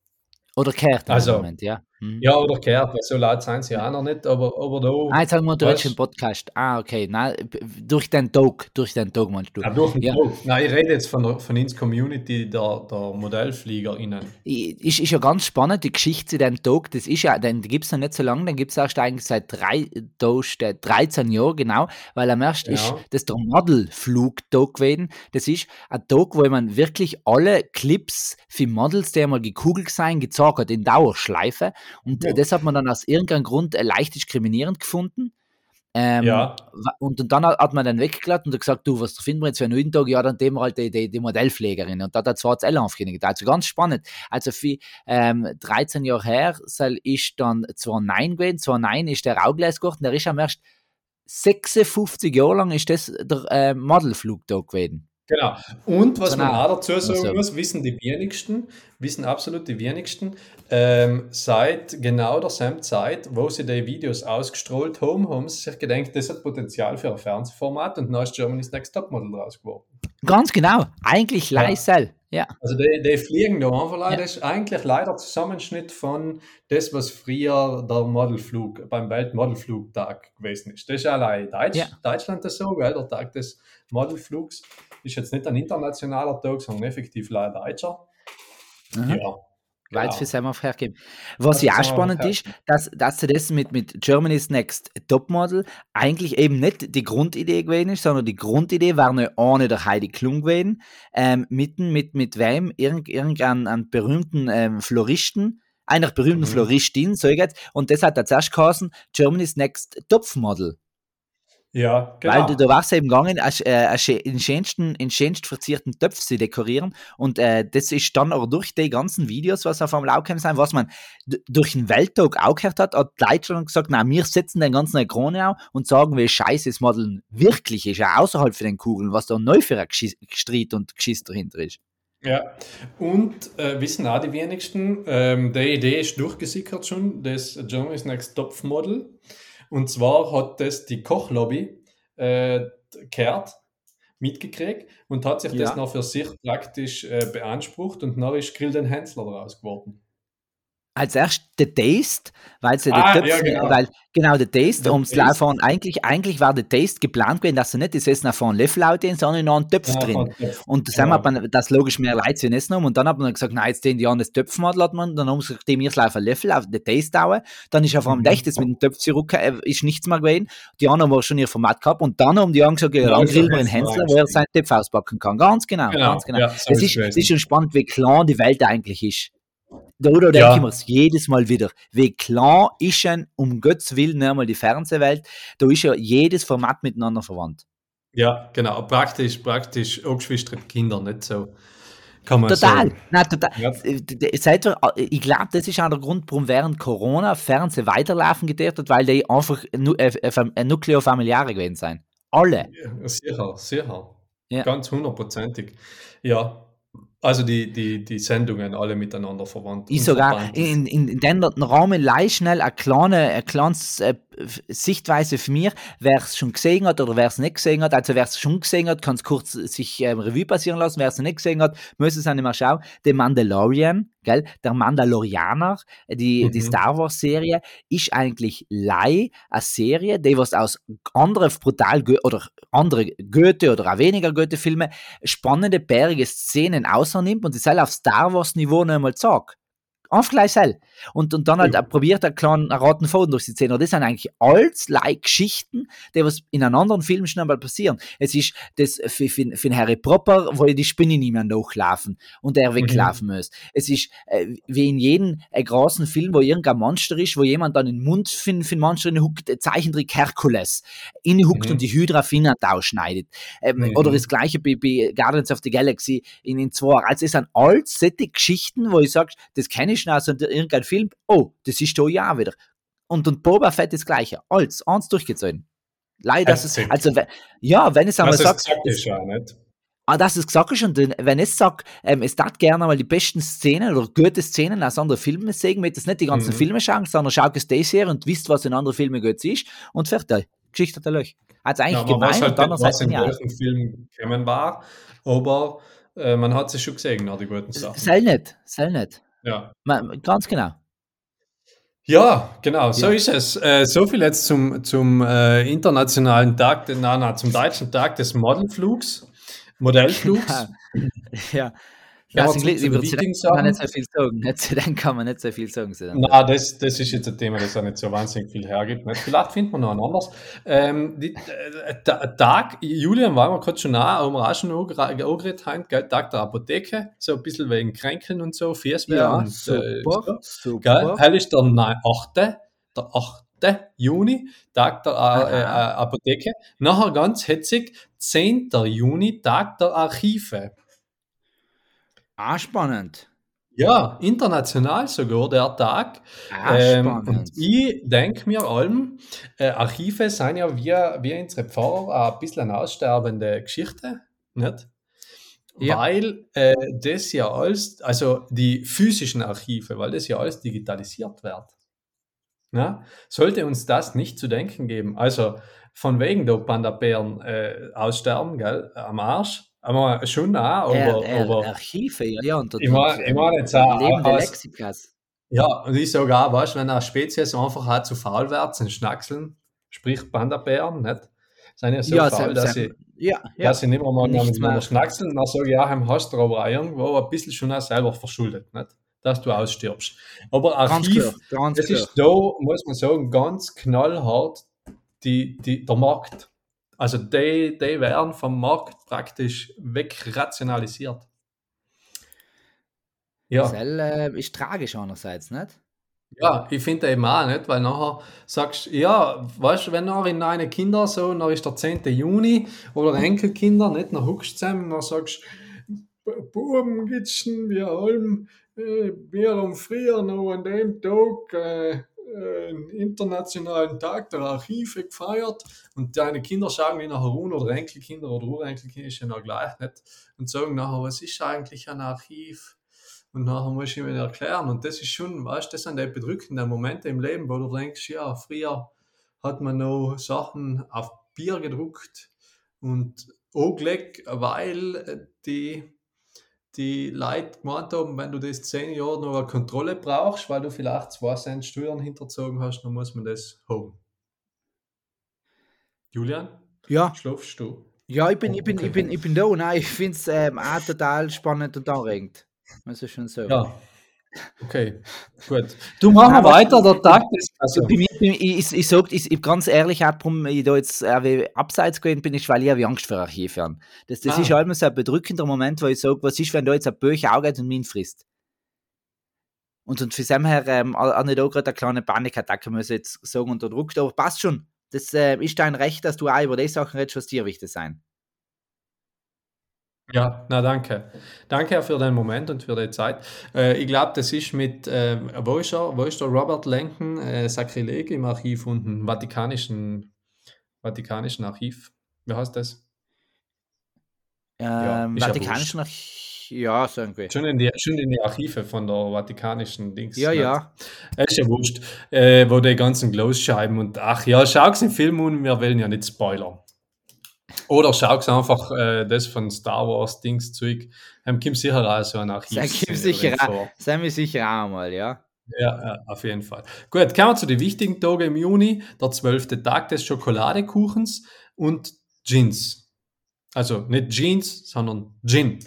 Oder im Also, Moment, ja. Mhm. Ja, oder gehört, weil so laut sind sie auch noch nicht, aber, aber da... Ah, jetzt sagen wir, redest im Podcast. Ah, okay. Nein, durch den Tag, durch den Tag meinst du. Ja, durch den Ja. Tag. Nein, ich rede jetzt von, der- von uns Community der, der ModellfliegerInnen. Ist, ist ja ganz spannend, die Geschichte zu dem Tag, das ist ja, den gibt es noch nicht so lange, den gibt es erst eigentlich seit drei, da steht 13 Jahren genau, weil am ersten ist Ja. das der Modelflugtag gewesen. Das ist ein Tag, wo man wirklich alle Clips für Models, die einmal gekugelt sein, gezeigt hat, in Dauerschleife. Und Ja. das hat man dann aus irgendeinem Grund äh, leicht diskriminierend gefunden. Ähm, Ja. Und, und dann hat man dann weggelassen und gesagt, du, was finden wir jetzt für einen neuen Tag? Ja, dann nehmen wir halt die, die, die Modellpflegerin. Und da hat er zwar das Ellen aufgehängt. Also ganz spannend. Also für ähm, 13 Jahre her soll ich dann 2009 gewesen. 2009 ist der Raugleis geworden. Der ist am erst 56 Jahre lang ist das der äh, Modelflugtag gewesen. Genau. Und was man Genau. auch dazu sagen Also- muss, wissen die wenigsten, wissen absolut die wenigsten, ähm, seit genau derselben Zeit, wo sie die Videos ausgestrahlt haben, haben sie sich gedacht, das hat Potenzial für ein Fernsehformat und ist Germany's Next Topmodel draus geworden. Ganz genau. Eigentlich Ja. leise. Ja. Also die, die fliegen da einfach leider. Ja. Das ist eigentlich leider Zusammenschnitt von das, was früher der Modelflug beim Weltmodelflugtag gewesen ist. Das ist allein Deutsch, Ja. Deutschland das so, gell? der Tag des Modelflugs ist jetzt nicht ein internationaler Tag, sondern effektiv leider Deutscher. Aha. Ja. Weil es genau. für Semmelf hergeben. Was ja auch spannend ist, dass, dass sie das mit, mit Germany's Next Topmodel eigentlich eben nicht die Grundidee gewesen ist, sondern die Grundidee war eine ohne der Heidi Klum gewesen, ähm, mitten mit, mit wem? Irgend, irgendeinen einen berühmten ähm, Floristen, einer berühmten Mhm. Floristin, so jetzt, und das hat zuerst geheißen, Germany's Next Topmodel. Ja, genau. Weil du, da warst eben gegangen, äh, äh, schä- in schönsten, in schönst verzierten Töpfe zu dekorieren. Und äh, das ist dann aber durch die ganzen Videos, was auf dem Laucam sein, was man durch den Welttag auch gehört hat, hat die Leute schon gesagt, na, wir setzen den ganzen Krone auf und sagen, wie scheiße das Modeln wirklich ist, auch außerhalb von den Kugeln, was da neu für ein Streit und Geschiss dahinter ist. Ja, und äh, wissen auch die wenigsten, ähm, die Idee ist durchgesickert schon, das Germany's Next Top Model. Und zwar hat das die Kochlobby äh, gehört, mitgekriegt und hat sich Ja. das noch für sich praktisch äh, beansprucht und dann ist Grill den Hensler draus geworden. Als erst der Taste, weil sie Ah, Töpfe, ja, genau. weil genau der Taste, Der ums. Laufen, eigentlich, eigentlich war der Taste geplant gewesen, dass sie nicht das Essen auf einen Löffel ausdehnen, sondern noch einen Töpf Ja, drin. von- Und das Genau. haben wir das logisch mehr Leute zu essen haben. Und dann hat man gesagt, nein, jetzt den die an das Töpfmadel hat man, dann haben sie gesagt, dem auf einen Löffel auf den Taste dauern. Dann ist auf einem Mhm. Das mit dem Töpf zurück, äh, ist nichts mehr gewesen. Die anderen haben schon ihr Format gehabt. Und dann haben die anderen gesagt, ja, Ja, dann grillen wir den Hensler Hensler, wo er seinen Töpf auspacken kann. Ganz genau, Genau, ganz genau. ja, das, ist das ist schon spannend, wie klein die Welt eigentlich ist. Da oder denke Ja. ich mir jedes Mal wieder, wie klein ist denn, um Gottes Willen, einmal die Fernsehwelt, da ist ja jedes Format miteinander verwandt. Ja, genau. Praktisch, praktisch angeschwisterte Kinder, nicht so. Kann man Total. sagen. Nein, total. Ja. Äh, Seit wir, äh, ich glaube, das ist auch der Grund, warum während Corona Fernsehen weiterlaufen gedacht hat, weil die einfach nu äh, nukleofamiliare gewesen sind. Alle. Ja, sicher, sicher. Ja. Ganz hundertprozentig. Ja, also die, die, die Sendungen alle miteinander verwandt. Ich sogar in, in, in den Rahmen leicht schnell eine kleine, eine kleine äh, Sichtweise für mich, wer es schon gesehen hat oder wer es nicht gesehen hat. Also wer es schon gesehen hat, kann es kurz sich ähm, Revue passieren lassen. Wer es nicht gesehen hat, muss es auch nicht mehr schauen. The Mandalorian, gell? der Mandalorianer, die, die Mhm. Star Wars Serie, ist eigentlich Lei, eine Serie, die was aus anderen brutal oder andere Goethe oder auch weniger Goethe-Filme spannende, bärige Szenen außernimmt und die soll auf Star Wars Niveau noch einmal sagt Einfach gleich sel. Und, und dann halt ja. probiert er kleinen roten Faden durch die Szene. Das sind eigentlich alles like Geschichten, die was in einem anderen Film schon einmal passieren. Es ist das für, für, für Harry Popper, wo die Spinne nicht mehr nachlaufen und er weglaufen mhm. muss. Es ist äh, wie in jedem äh, großen Film, wo irgendein Monster ist, wo jemand dann den Mund für, für den Monster huckt, äh, Zeichentrick Herkules, inhuckt mhm. und die Hydra Finger ausschneidet. Ähm, mhm. Oder das gleiche bei, bei Guardians of the Galaxy in den zwei. Also es sind alles solche Geschichten, wo ich sage, das kenne ich schon aus irgendeinem Film, oh, das ist da ja wieder. Und, und Boba Fett das Gleiche. Alles, eins durchgezogen. Leider, das ist, also, ja, wenn es einmal sagt. Gesagt ist ja nicht. Ah, das ist gesagt ist, und wenn ich sage, ähm, es darf gerne mal die besten Szenen oder gute Szenen aus anderen Filmen sehen, mit das nicht die ganzen mhm. Filme schauen, sondern schau es das her und wisst, was in anderen Filmen gut ist und fertig. Geschichte hat er euch. Hat eigentlich ja, gemeint halt und dann was in welchem Film gekommen war, aber äh, man hat sich schon gesehen, nach die guten Sachen. Soll nicht, soll nicht. Ja. Ganz genau. Ja, genau, so ja. ist es. Äh, so viel jetzt zum, zum äh, internationalen Tag, nein, nein, zum deutschen Tag des Modelflugs, Modellflugs. ja, ja, ja Englisch, über Zidane kann man nicht so viel sagen. Nicht Zidane kann man nicht so viel sagen. Nein, das, das ist jetzt ein Thema, das auch nicht so wahnsinnig viel hergibt. Nicht? Vielleicht findet man noch ein anderes. Ähm, die, äh, Tag, Julian war mir gerade schon nah, haben auch schon angeredet, Tag der Apotheke, so ein bisschen wegen Kränkeln und so, Fierswehr ja, und super, äh, so. super. Gell? ist der 8. Der 8. Juni, Tag der äh, äh, Apotheke. Nachher ganz hetzig, 10. Juni, Tag der Archive. Ah, spannend. Ja, international sogar der Tag. Ah, ähm, und ich denke mir allem, äh, Archive sind ja wie, wie unsere Pfarrer ein bisschen eine aussterbende Geschichte, nicht? Ja. Weil äh, das ja alles, also die physischen Archive, weil das ja alles digitalisiert wird. Ja? Sollte uns das nicht zu denken geben. Also von wegen der Panda-Bären äh, aussterben, gell, am Arsch, aber schon auch, aber, er, er, aber Archive, ja, ja. Und, ich meine ich mein jetzt auch, lebende Lexikas. Ja, und ich sage auch, weißt wenn eine Spezies einfach auch zu faul wird, sind Schnackseln, sprich Panda-Bären, nicht? Sind ja so ja, faul, dass, sie, ja, ja, dass sie nicht mehr mal miteinander schnackseln. Dann sage ich, ja, hast du aber auch irgendwo ein bisschen schon auch selber verschuldet, nicht? dass du ausstirbst. Aber Archiv, ganz klar, ganz das klar. ist da, muss man sagen, ganz knallhart die, die, der Markt. Also die, die werden vom Markt praktisch wegrationalisiert. Ja. Das äh, ist tragisch einerseits, nicht? Ja, ich finde eben auch nicht, weil nachher sagst du, ja, weißt du, wenn nachher in deine Kinder so, dann ist der 10. Juni oder Enkelkinder, nicht, dann huckst du zusammen, dann sagst Buben, Gitschen, wir allem, äh, wir haben früher noch an dem Tag äh, einen internationalen Tag der Archive gefeiert und deine Kinder schauen dich nachher an oder Enkelkinder oder Urenkelkinder ist ja noch gleich nicht und sagen nachher, was ist eigentlich ein Archiv? Und nachher muss ich mir erklären und das ist schon, weißt du, das sind die bedrückenden Momente im Leben, wo du denkst, ja, früher hat man noch Sachen auf Bier gedruckt und angelegt, weil die die Leute gemeint haben, wenn du das zehn Jahre noch eine Kontrolle brauchst, weil du vielleicht zwei Cent Steuern hinterzogen hast, dann muss man das haben. Julian? Ja. Schlafst du? Ja, ich bin, ich bin, ich bin, ich bin da. Nein, ich finde es ähm, auch total spannend und anregend. Muss ich schon sagen. Ja, Okay, gut. Du machst wir weiter, der Tag ist. Also. Bei mir, ich, ich, ich sage ich, ich, ganz ehrlich, auch, warum ich da jetzt äh, abseits gehen bin, ist, weil ich habe Angst vor Archiv habe. Das, das ah. ist halt so ein bedrückender Moment, wo ich sage, was ist, wenn da jetzt ein Böcher augeht und mich frisst? Und, und für dem her ähm, auch nicht auch gerade eine kleine Panikattacke, muss ich jetzt sagen, unterdrückt, aber passt schon. Das äh, ist dein Recht, dass du auch über die Sachen redest, was dir wichtig sein. Ja, na danke. Danke für den Moment und für die Zeit. Äh, ich glaube, das ist mit, äh, wo, ist er, wo ist der Robert Lenken, äh, Sakrileg im Archiv unten, Vatikanischen, Vatikanischen Archiv. Wie heißt das? Ähm, ja, Vatikanischen Archiv, ja, so irgendwie. Schon in, die, schon in die Archive von der Vatikanischen Dings. Ja, nicht? ja. ist ja wurscht, äh, wo die ganzen Glossscheiben und ach ja, schau es im Film und wir wollen ja nicht spoilern. Oder schau einfach äh, das von Star Wars Dings Zeug. Ähm, Kim sicher auch so ein Archiv. Sein sicher, wir sicher auch mal, ja. Ja, auf jeden Fall. Gut, kommen wir zu den wichtigen Tagen im Juni. Der zwölfte Tag des Schokoladekuchens und Jeans. Also nicht Jeans, sondern Gin.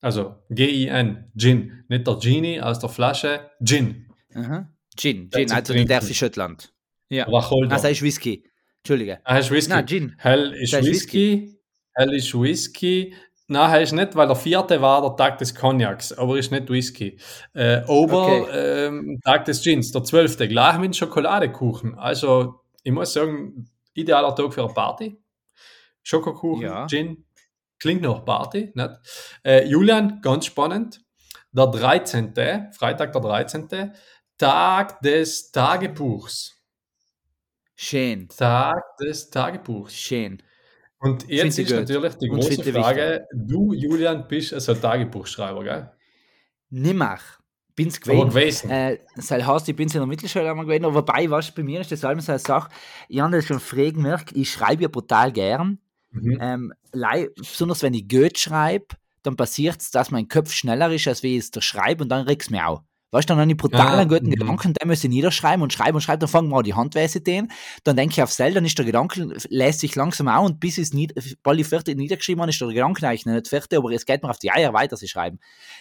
Also G-I-N, Gin. Nicht der Genie aus der Flasche, Gin. Aha. Gin, Gin, also der ist Schottland. Ja. Wacholder. Ah, das ist Whisky. Entschuldige. Ah, hast Whisky? Nein, Gin. Hell ist ist Whisky. Hell ist Whisky. Nein, hell ist nicht, weil der vierte war der Tag des Cognacs, aber ist nicht Whisky. Äh, Ober, Okay. ähm, Tag des Gins, der zwölfte, gleich mit Schokoladekuchen. Also, ich muss sagen, idealer Tag für eine Party. Schokokuchen, Ja. Gin, klingt nach Party, nicht? Äh, Julian, ganz spannend. Der 13., Freitag der 13., Tag des Tagebuchs. Schön. Tag des Tagebuchs. Schön. Und jetzt ist gut. natürlich die Und große Frage, du, Julian, bist also Tagebuchschreiber, gell? Nimmer. Bin's Aber gewesen. gewesen. Äh, das heißt, ich bin in der Mittelschule einmal gewesen, aber wobei, was bei mir ist das allem so eine Sache, ich habe das schon früh gemerkt, ich schreibe ja brutal gern. Mhm. Ähm, besonders wenn ich Goethe schreibe, dann passiert es, dass mein Kopf schneller ist, als wie ich es da schreibe und dann regt es mich auch. Weißt du, dann habe ich brutal Ah, einen guten mhm. Gedanken, den muss ich niederschreiben und schreiben und schreiben, dann fangen wir an die Handweise den, dann denke ich auf selber, dann ist der Gedanke, lässt sich langsam auch und bis ich es nied bald ich fertig niedergeschrieben habe, ist der Gedanke eigentlich nicht fertig, aber es geht mir auf die Eier weiter zu schreiben.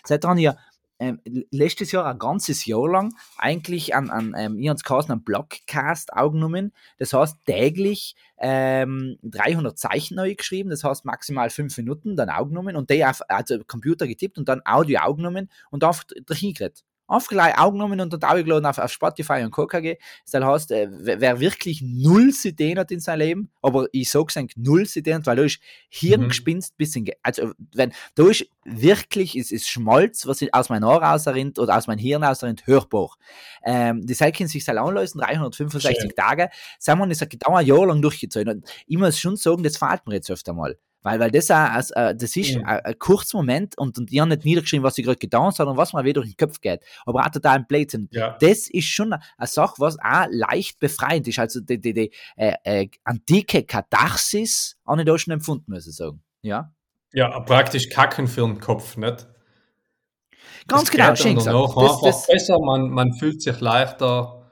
Habe ich ja ähm, letztes Jahr ein ganzes Jahr lang eigentlich an, an ähm, ich es einen Blogcast aufgenommen. Das heißt, täglich ähm, 300 Zeichen neu geschrieben, das heißt maximal fünf Minuten dann aufgenommen und die auf also Computer getippt und dann Audio aufgenommen und einfach dahin geredet. Einfach gleich aufgenommen und dann aufgeladen auf, auf Spotify und KKG. Das heißt, äh, wer wirklich null Ideen hat in seinem Leben, aber ich sage es null Ideen, weil da ist Hirngespinst bisschen, ge- also wenn, da ist wirklich, es ist Schmalz, was ich aus meinem Ohr rausrinnt oder aus meinem Hirn rausrinnt, hörbar. Ähm, die Zeit können sich anlösen, 365 Schön. Tage. Sagen wir, das hat gedauert ein Jahr lang durchgezogen. Und ich muss schon sagen, das fehlt mir jetzt öfter mal. Weil, weil das, auch, als, äh, das ist Mhm. ein, ein kurzer Moment und, und ich habe nicht niedergeschrieben, was ich gerade getan habe, sondern was mir wieder durch den Kopf geht. Aber auch total ein Blödsinn. Ja. Das ist schon eine, Sache, was auch leicht befreiend ist. Also die, die, die äh, äh, antike Katharsis habe ich da schon empfunden, muss ich sagen. Ja, ja, praktisch kacken für den Kopf, nicht? ganz Das genau, schön gesagt. Das, das, besser, man, man fühlt sich leichter.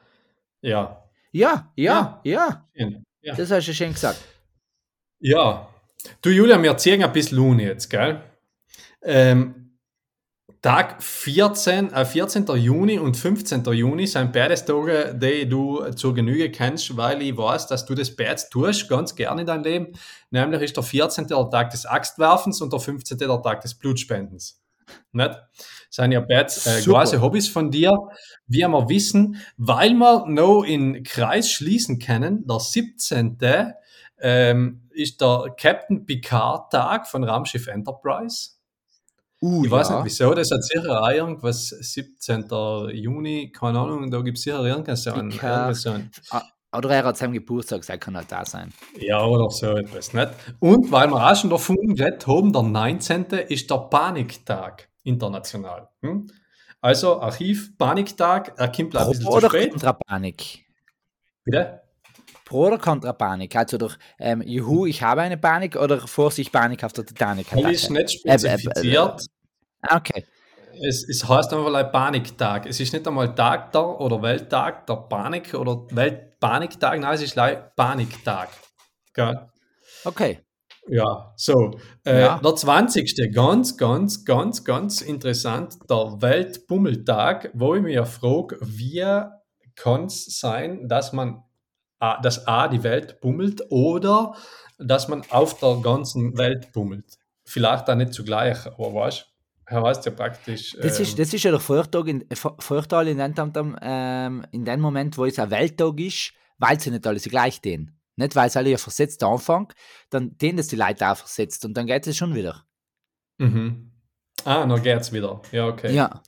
Ja. ja, ja, ja, schön. Ja. das hast du schön gesagt. Ja. Du, Julian, wir ziehen ein bisschen Lohn jetzt, gell? Ähm, Tag 14, äh, 14. Juni und 15. Juni sind beides Tage, die du zur Genüge kennst, weil ich weiß, dass du das beides tust, ganz gerne in deinem Leben. Nämlich ist der 14. der Tag des Axtwerfens und der 15. der Tag des Blutspendens. Nicht? Das sind ja beides äh, große Hobbys von dir, wie wir wissen, weil wir noch in Kreis schließen können, der 17. Ähm, ist der Captain Picard Tag von Raumschiff Enterprise. Uh, Ich weiß ja. nicht wieso, das hat sicher auch irgendwas 17. Juni, keine Ahnung, da gibt es sicher irgendwas irgendwas Ah, Oder er hat seinem Geburtstag, sein kann halt da sein. Ja, oder so etwas, nicht? Und weil wir auch schon davon geredet haben, der 19. ist der Paniktag international. Hm? Also Archiv, Paniktag, er kommt ein bisschen zu oder spät. kontra Panik? Bitte? Pro oder kontra Panik? Also durch ähm, Juhu, ich habe eine Panik oder Vorsicht, Panik auf der Titanic? Das ist nicht Äh, äh, äh, spezifiziert. Ah, Okay. Es, es heißt einfach ein Paniktag. Es ist nicht einmal Tag der oder Welttag der Panik oder Weltpaniktag, nein, es ist gleich Paniktag. Gell? Okay. Ja, so. Äh, Ja. Der 20. ganz, ganz, ganz, ganz interessant, der Weltbummeltag, wo ich mich ja frage, wie kann es sein, dass man dass A die Welt bummelt oder dass man auf der ganzen Welt bummelt. Vielleicht auch nicht zugleich, aber weißt du, er heißt ja praktisch. Das, ist, ähm, das ist ja der Vortag in, Vorteil in dem, ähm, in dem Moment, wo es ein Welttag ist, weil sie nicht alle gleich den. Nicht, weil es alle ja versetzt Anfang, dann den das die Leute auch versetzt und dann geht es schon wieder. mhm. Ah, noch geht's wieder. Ja, okay. Ja.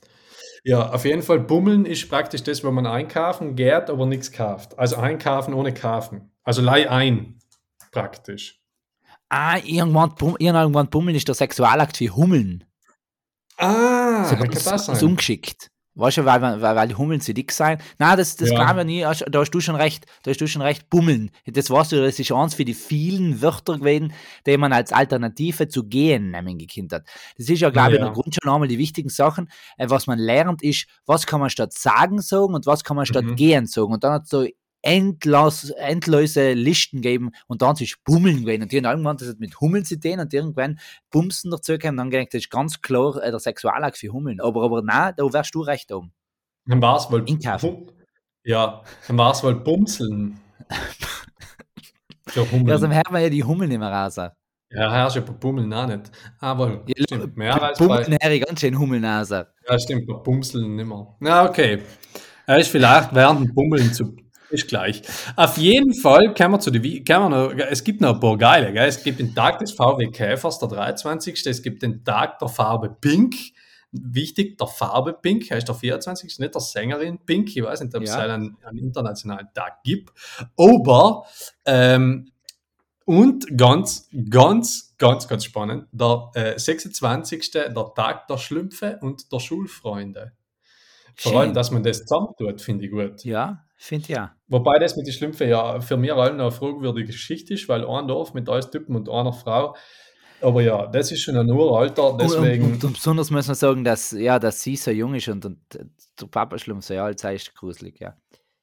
Ja, auf jeden Fall, Bummeln ist praktisch das, wo man einkaufen geht, aber nichts kauft. Also einkaufen ohne kaufen. Also leih ein, praktisch. Ah, irgendwann, bum, irgendwann bummeln ist der Sexualakt wie Hummeln. Ah, so ganz, das sein. ungeschickt. Weißt du, weil, weil, weil die Hummeln zu dick sein. Nein, das, das Ja. glaube ich nie. Da hast du schon recht. Da hast du schon recht. Bummeln. Das weißt du, das ist eins für die vielen Wörter gewesen, die man als Alternative zu gehen nehmen gekannt hat. Das ist ja, glaube ich, in Ja. der Grundschule einmal die wichtigen Sachen. Äh, was man lernt, ist, was kann man statt sagen sagen und was kann man statt Mhm. gehen sagen. Und dann hat so endlos, endlose Listen geben und dann sich Bummeln gewesen. Und die haben irgendwann das mit Hummeln tun und irgendwann Bumsen dazu gekommen und dann gedacht, das ist ganz klar äh, der Sexualakt für Hummeln. Aber, aber nein, da wärst du recht um. Dann war es wohl. Einkaufen. Ja, dann war es wohl Bumseln. Für Ja, also hört man ja die Hummeln nicht mehr raus. Ja, herrscht ja bei Bummeln auch nicht. Aber Ja, stimmt, mehr als bei, Bummeln her ganz schön Hummeln raus. ja, stimmt, bei Bumseln nicht mehr. Na, okay. Er ist vielleicht während dem Bummeln zu. Ist gleich. Auf jeden Fall kann man zu den, kann man noch, es gibt noch ein paar geile, gell? Es gibt den Tag des VW Käfers, der 23. Es gibt den Tag der Farbe Pink. Wichtig, der Farbe Pink heißt der 24. Nicht der Sängerin Pink. Ich weiß nicht, ob es Ja. einen, einen internationalen Tag gibt. Aber, ähm, und ganz, ganz, ganz, ganz spannend, der äh, 26. der Tag der Schlümpfe und der Schulfreunde. Vor allem, dass man das zusammentut, finde ich gut. Ja, finde ich ja. Wobei das mit den Schlümpfen ja für mich allen eine fragwürdige Geschichte ist, weil ein Dorf mit alles Typen und einer Frau. Aber ja, das ist schon ein Uralter, deswegen. Und, und, und besonders muss man sagen, dass, ja, dass sie so jung ist und, und der Papa schlimm so, ja, als sei ist gruselig, ja.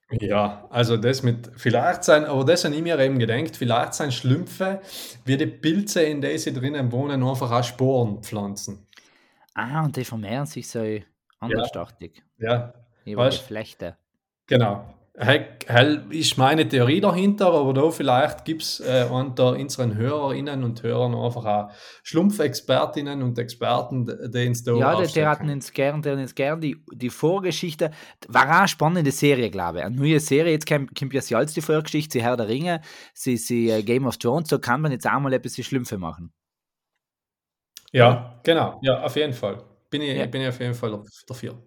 Ja, also das mit vielleicht sein, aber das habe ich mir eben gedenkt, vielleicht sein Schlümpfe, wie die Pilze, in denen sie drinnen wohnen, einfach auch Sporen pflanzen. Ah, und die vermehren sich so andersartig. Ja, Über die Weißt- Flechte. genau. Hell, ist meine Theorie dahinter, aber da vielleicht gibt es äh, unter unseren Hörerinnen und Hörern einfach auch Schlumpfexpertinnen und Experten, die uns da Ja, die, die aufstecken. hatten uns gern, die hatten uns gern die, die Vorgeschichte. War eine spannende Serie, glaube ich. Eine neue Serie, jetzt kommt, kommt ja sie als die Vorgeschichte, sie Herr der Ringe, sie, sie äh, Game of Thrones, so kann man jetzt auch mal ein bisschen Schlümpfe machen. Ja, genau. Ja, auf jeden Fall. Bin ich, Ja. bin ich auf jeden Fall dafür.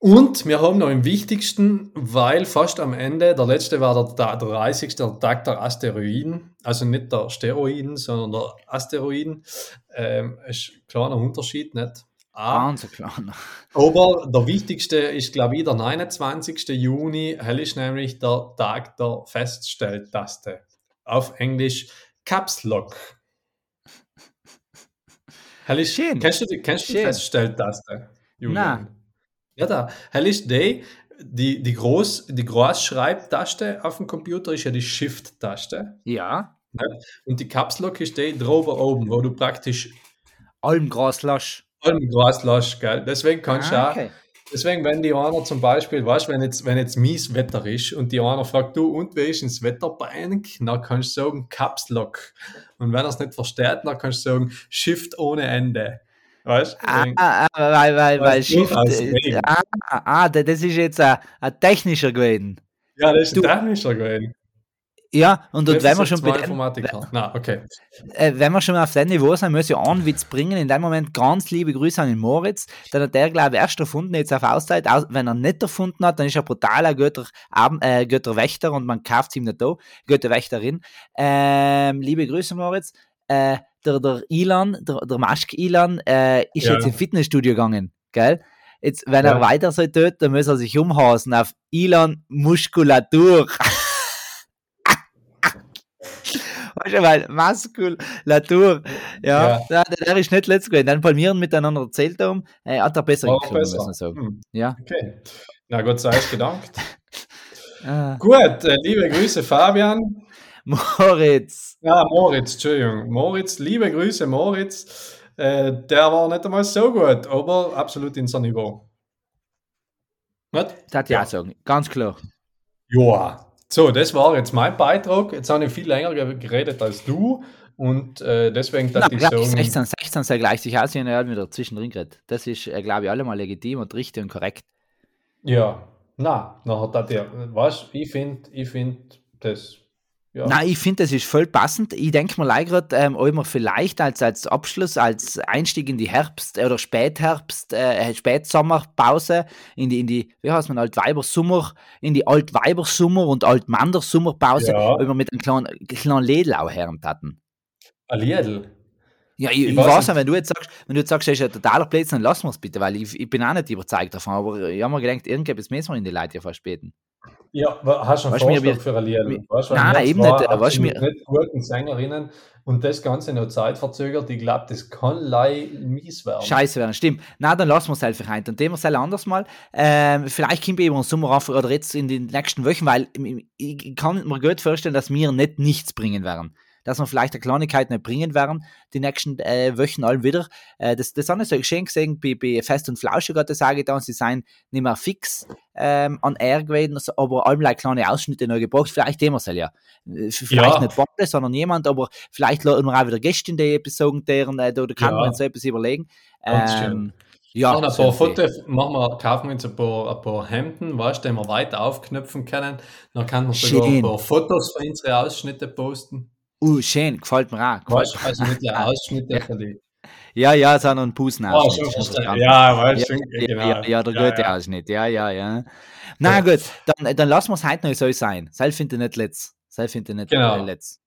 Und wir haben noch im wichtigsten, weil fast am Ende, der letzte war der, der 30. der Tag der Asteroiden, also nicht der Steroiden, sondern der Asteroiden. Ähm, ist ein kleiner Unterschied, nicht? Ah, Ganz klar. aber der wichtigste ist, glaube ich, der 29. Juni. Hell ist nämlich der Tag der Feststelltaste. Auf Englisch Caps Lock. Hell ist, Schön. Kennst du die, kennst du die. Feststelltaste? Nein. Ja, da. Hell ist die, die, Groß, die Großschreibtaste auf dem Computer ist ja die Shift-Taste. Ja, Und die Caps Lock ist die drüber oben, wo du praktisch allem Gras lasch. allem Gras lässt, gell? Deswegen kannst du Ah, auch okay. Deswegen, wenn die einer zum Beispiel, weißt wenn jetzt, wenn jetzt mies Wetter ist und die einer fragt, du, und wie ist ins Wetter bei Ihnen? Dann kannst du sagen Caps Lock. Und wenn er es nicht versteht, dann kannst du sagen Shift ohne Ende. Weißt du? Ah, ah, ah, weil, weil, weil Shift. äh. Ah, ah, ah, das ist jetzt ein, ein technischer gewesen. ja, das ist du- ein technischer gewesen. Ja, und, und wenn wir schon bei Informatiker. Na, okay. äh, wenn wir schon auf dem Niveau sind, muss ich auch einen Witz bringen. In dem Moment ganz liebe Grüße an den Moritz. Dann hat der, glaube ich, erst erfunden, jetzt auf Auszeit. Aus, wenn er nicht erfunden hat, dann ist er brutaler Götter, äh, Götterwächter und man kauft ihm nicht da. Götterwächterin. Ähm, liebe Grüße, Moritz. Äh, der, der Ilan, der, der Maschk Ilan, äh, ist Ja. jetzt ins Fitnessstudio gegangen. Gell? Jetzt, wenn er Ja. weiter so tut, dann muss er sich umhasen auf Ilan Muskulatur. Weißt du, weil Muskulatur, ja, Ja. Der, der ist nicht letzt gewesen. Dann Palmieren miteinander erzählt haben, äh, hat er besser geklungen, muss besser. man sagen. Hm, Ja. okay. Na Gott sei gedankt. Ah, Gut, äh, liebe Grüße, Fabian. Moritz. Ja, Moritz, Entschuldigung. Moritz, liebe Grüße, Moritz. Äh, der war nicht einmal so gut, aber absolut in sein Niveau. Nicht? Das hat ja auch sagen, ganz klar. Ja. So, das war jetzt mein Beitrag. Jetzt habe ich viel länger ge- geredet als du und äh, deswegen dachte ich sagen, 16, 16 sei gleich sich aus, und er hat wieder zwischendrin geredet. Das ist, äh, glaube ich, allemal legitim und richtig und korrekt. ja, na, na hat ja, weißt, ich finde, ich finde das, ja, Nein, ich finde, das ist voll passend. Ich denke mir gerade, ähm, ob wir vielleicht als, als Abschluss, als Einstieg in die Herbst- oder Spätherbst, äh, Spätsommerpause, in die, in die, wie heißt man, Altweibersummer, in die Altweibersummer und Altmandersummerpause, Ja. ob wir mit einem kleinen, kleinen Ledlau hören taten. ein Liedl. Ja, ich, Ich ich, weiß nicht, wenn du jetzt sagst, wenn du jetzt sagst, das ist ein totaler Blödsinn, dann lassen wir es bitte, weil ich, ich bin auch nicht überzeugt davon, aber ich habe mir gedacht, irgendetwas müssen wir in die Leute ja verspäten. Ja, hast du einen mir Vorschlag wird- für ein Lied? mir- Nein, eben zwei nicht, du, absolut mir- nicht guten Sängerinnen und das Ganze noch zeitverzögert, ich glaube, das kann lei mies werden. Scheiße werden, stimmt. Na, dann lassen wir es einfach ein. Dann tun wir es halt anders mal. Ähm, vielleicht kommen wir über den Sommer auf oder jetzt in den nächsten Wochen, weil ich, ich kann mir gut vorstellen, dass wir nicht nichts bringen werden. Dass wir vielleicht eine Kleinigkeit nicht bringen werden, die nächsten äh, Wochen alle wieder. Äh, das, das habe ich so schön gesehen bei, bei Fest und Flauschig, hat das auch getan. Sie seien nicht mehr fix ähm, an Air gewesen, also, aber alle kleine Ausschnitte neu gebracht. Vielleicht wir es halt ja. Äh, Vielleicht Ja. nicht beide, sondern jemand, aber vielleicht laden wir auch wieder Gäste in die Episoden, deren, äh, da, da kann Ja. man uns so etwas überlegen. Ähm, schön. ja, machen ein paar. Fotos, machen wir, kaufen wir uns ein paar, ein paar Hemden, weißt du, die wir weiter aufknöpfen können. Dann kann man sogar Schön. ein paar Fotos von unseren Ausschnitte posten. Uh, schön, gefällt mir auch. Gefällt Weißt also mit den Ausschnitten ja. von die. Ja, ja, es hat noch einen Pusen schon verstanden. verstanden. Ja, ja, genau. ja, ja, der Ja, gute ja. Ausschnitt, ja, ja, ja. Na gut, dann, dann lassen wir es heute noch so sein. Selbst finde ich nicht letzt. Selbst finde ich nicht Genau. äh, letzt.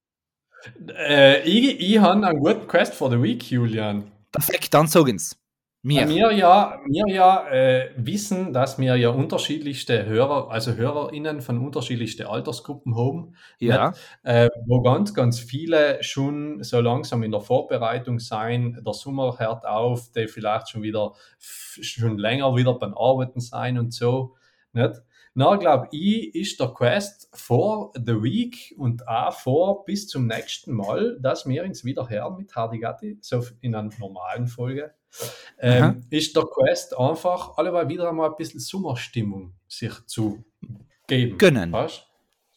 Äh, ich ich habe einen guten Quest for the Week, Julian. Perfekt, dann sagen sie Mir. Wir ja, wir ja äh, wissen, dass wir ja unterschiedlichste Hörer, also HörerInnen von unterschiedlichsten Altersgruppen haben, Ja, äh, wo ganz, ganz viele schon so langsam in der Vorbereitung sein. Der Sommer hört auf, die vielleicht schon wieder schon länger wieder beim Arbeiten sein und so. Nicht? Na, glaube ich, ist der Quest vor the Week und auch vor bis zum nächsten Mal, dass wir uns wieder hören mit Hardigatti, so in einer normalen Folge. Ähm, ist der Quest einfach alleweil wieder einmal ein bisschen Sommerstimmung sich zu geben. Gönnen. Weißt?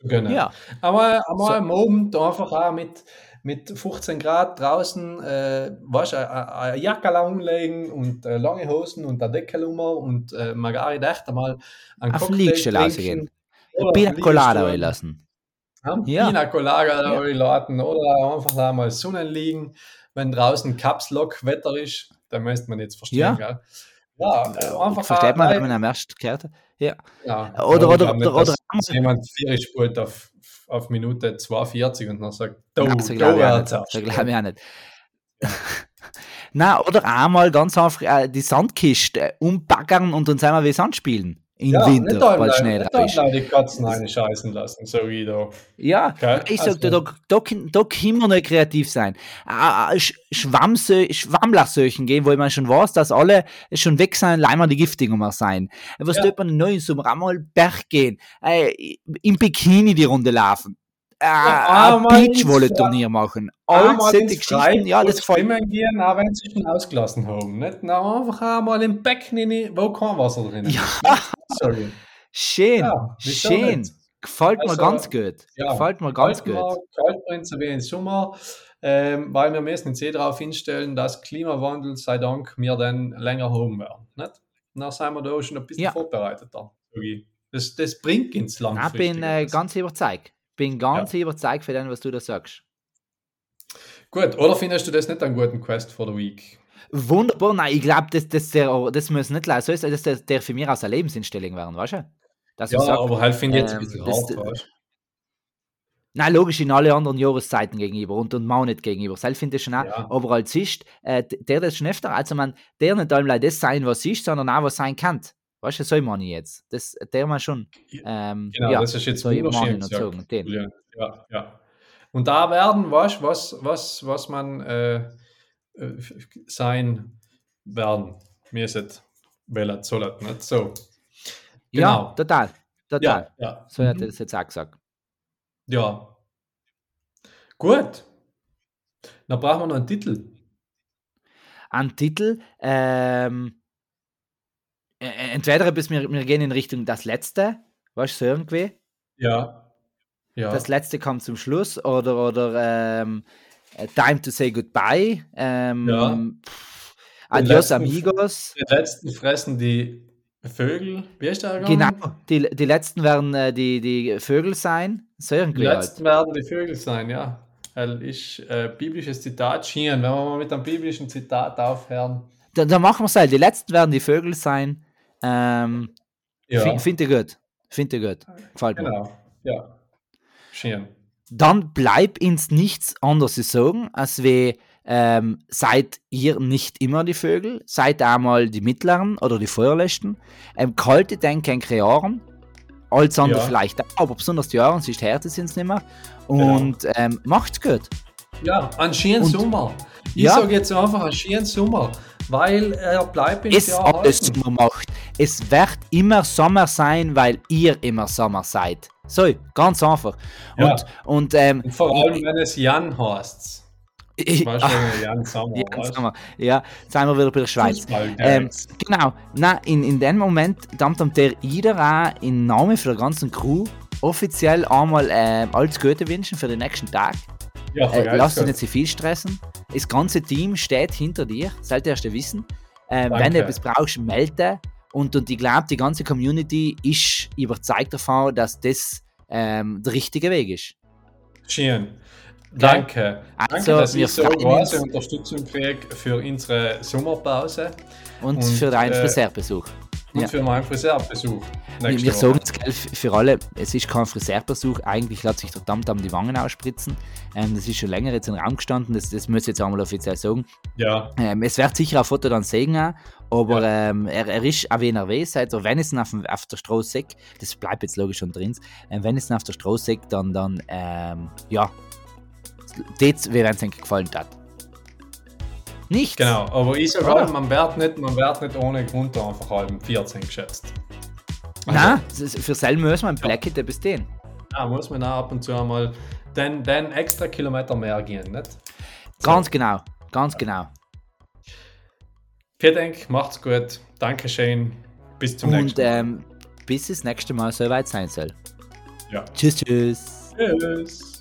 Gönnen. ja. Aber einmal So. Abend einfach auch mit, mit 15 Grad draußen, äh, weißt eine Jacke umlegen und äh, lange Hosen und eine Decke um und äh, magari echt einmal einen Auf trinken. rausgehen. oder Pina Colada lassen. Ja, Ja. Pina Colada Ja. laden oder einfach da mal Sonnen liegen, wenn draußen Caps Lock Wetter ist, dann müsste man jetzt verstehen, Ja. gell? Ja, äh, einfach Versteht man, wenn man am ersten gehört hat? Ja. Ja, Oder- oder- glaub nicht, oder- oder- jemand vier spielt auf, auf Minute 42 und dann sagt, da, Nein, so da glaube ich auch nicht. Glaube ich auch nicht. Na, oder einmal ganz einfach äh, die Sandkiste äh, umbaggern und dann sind wir wie Sand spielen. Im Ja, Winter, nicht weil einmal, Schnee nicht ist. einmal die Katzen eine scheißen lassen, so wie da. Ja, Gell? ich Also- sagte, da, da, kann- da können wir nicht kreativ sein. Schwammlachsöchen gehen, wo man schon weiß, dass alle schon weg sind, leider die Giftigen mal sein. Was Ja. tut man neu? Einmal Berg gehen, äh, im Bikini die Runde laufen, äh, ein einmal ins Beachvolley-Turnier machen. All solche Geschichten, ja, das gefällt schwimmen gehen, auch wenn sie schon ausgelassen haben. Nicht Na, einfach einmal im Becken, rein, wo kein Wasser drin ist. Ja. Sorry. Schön, Ja, schön. Gefällt mir Also, ganz gut. ja, Gefällt mir ganz Halten wir gut. Kaltprinzen wie im Sommer, ähm, weil wir müssen uns eh darauf hinstellen, dass Klimawandel sei Dank wir dann länger haben werden. Nicht? Dann sind wir da schon ein bisschen Ja. vorbereiteter. irgendwie. Das, das bringt ins Ich langfristig. bin äh, ganz überzeugt. Bin ganz überzeugt für den, was du da sagst. Gut, oder findest du das nicht einen guten Quest for the Week? Wunderbar, nein, ich glaube, das, das, der, das muss nicht leid sein, das der, der für mich aus der Lebenseinstellung werden, weißt du? Dass Ja, sag, aber halt finde ich jetzt ein ähm, bisschen das- hart. weißt du? Nein, logisch in alle anderen Jahreszeiten gegenüber und, und Monat gegenüber. Selbst finde ich schon auch, Ja. aber als ist, äh, der das schon öfter, also man, der nicht einmal das sein, was ist, sondern auch was sein kann. Weißt du, so meine ich jetzt. Das, der mal schon. Ähm, Genau, ja, das ist jetzt so wunderschön gesagt, den. Ja, ja. Und da werden, weißt, was, was, was man äh, äh, sein werden müssen, wollen, sollen, nicht so. Ja, Genau. total. Total. Ja, ja. So hat Mhm. er das jetzt auch gesagt. Ja. Gut. Dann brauchen wir noch einen Titel. Ein Titel, ähm, äh, entweder bis wir, wir gehen in Richtung das Letzte, weißt du, so irgendwie. Ja. Ja. Das letzte kommt zum Schluss oder, oder ähm, äh, Time to say goodbye. Ähm, Ja. pff, Adios letzten- amigos. Die letzten fressen die Vögel. Wie ist der Genau, die, die letzten werden äh, die, die Vögel sein. So Die irgendwie halt. letzten werden die Vögel sein, ja. Weil ich äh, biblisches Zitat schieren, wenn wir mal mit einem biblischen Zitat aufhören. Da, da machen wir es halt. Die letzten werden die Vögel sein. Ähm, Ja, fi- Finde ich gut. Finde ich gut. Gefällt mir. genau. Ja. Schieren. Dann bleibt uns nichts anderes zu sagen, als wir ähm, seid ihr nicht immer die Vögel, seid einmal die mittleren oder die vorletzten. Ähm, kalte denken Jahren, Alles andere Ja. vielleicht auch, aber besonders die Ohren, sonst Härte sind es nicht mehr. Und ähm, macht's gut. Ja, einen schönen Und- Sommer. Ich Ja. sage jetzt einfach einen schönen Sommer, weil er bleibt ins Es Jahr halten. Sommer macht. Es wird immer Sommer sein, weil ihr immer Sommer seid. So, ganz einfach. Ja. Und, und ähm, Und vor allem, wenn es Jan heißt. ich, Weißt du, Jan Sommer Ja, weißt? Sommer. ja, jetzt sind wir wieder bei der Schweiz. Ähm, genau, na, in, in dem Moment dampft am der jeder auch im Namen für der ganzen Crew offiziell einmal ähm, alles Gute wünschen für den nächsten Tag. Ja, Äh, lass dich nicht zu viel stressen. Das ganze Team steht hinter dir, sollte erst wissen. Ähm, wenn du etwas brauchst, melde. Und, und ich glaube, die ganze Community ist überzeugt davon, dass das ähm, der richtige Weg ist. Schön. Danke. Also, Danke, dass wir ich so große. Unterstützung kriege für unsere Sommerpause Und, Und, für deinen äh, Friseurbesuch. Und Ja. für meinen Friseurbesuch. Wir, wir sagen es für alle, es ist kein Friseurbesuch, eigentlich lässt sich der Tamtam die Wangen ausspritzen. Ähm, das ist schon länger jetzt im Raum gestanden, das, das muss ich jetzt einmal offiziell sagen. Ja, Ähm, es wird sicher ein Foto dann sehen, aber ähm, er, er ist auch wie nervös, also wenn es ihn auf, dem- auf der Straße sieht, das bleibt jetzt logisch schon drin, ähm, wenn es ihn auf der Straße sieht, dann, dann ähm, ja, das wäre es eigentlich gefallen hat. Nicht? genau. Aber ich sage halt, man wird nicht, man wird nicht ohne Grund einfach halb 14 geschätzt. Also, Nein, das für selber müssen wir ein Blackit etwas stehen. Da muss man auch ab und zu einmal den, den extra Kilometer mehr gehen, nicht? Ganz genau, ganz genau. Vielen Dank, macht's gut. Dankeschön. Bis zum Und nächsten Mal. ähm, bis es nächste Mal soweit sein soll. Ja. Tschüss, tschüss. Tschüss.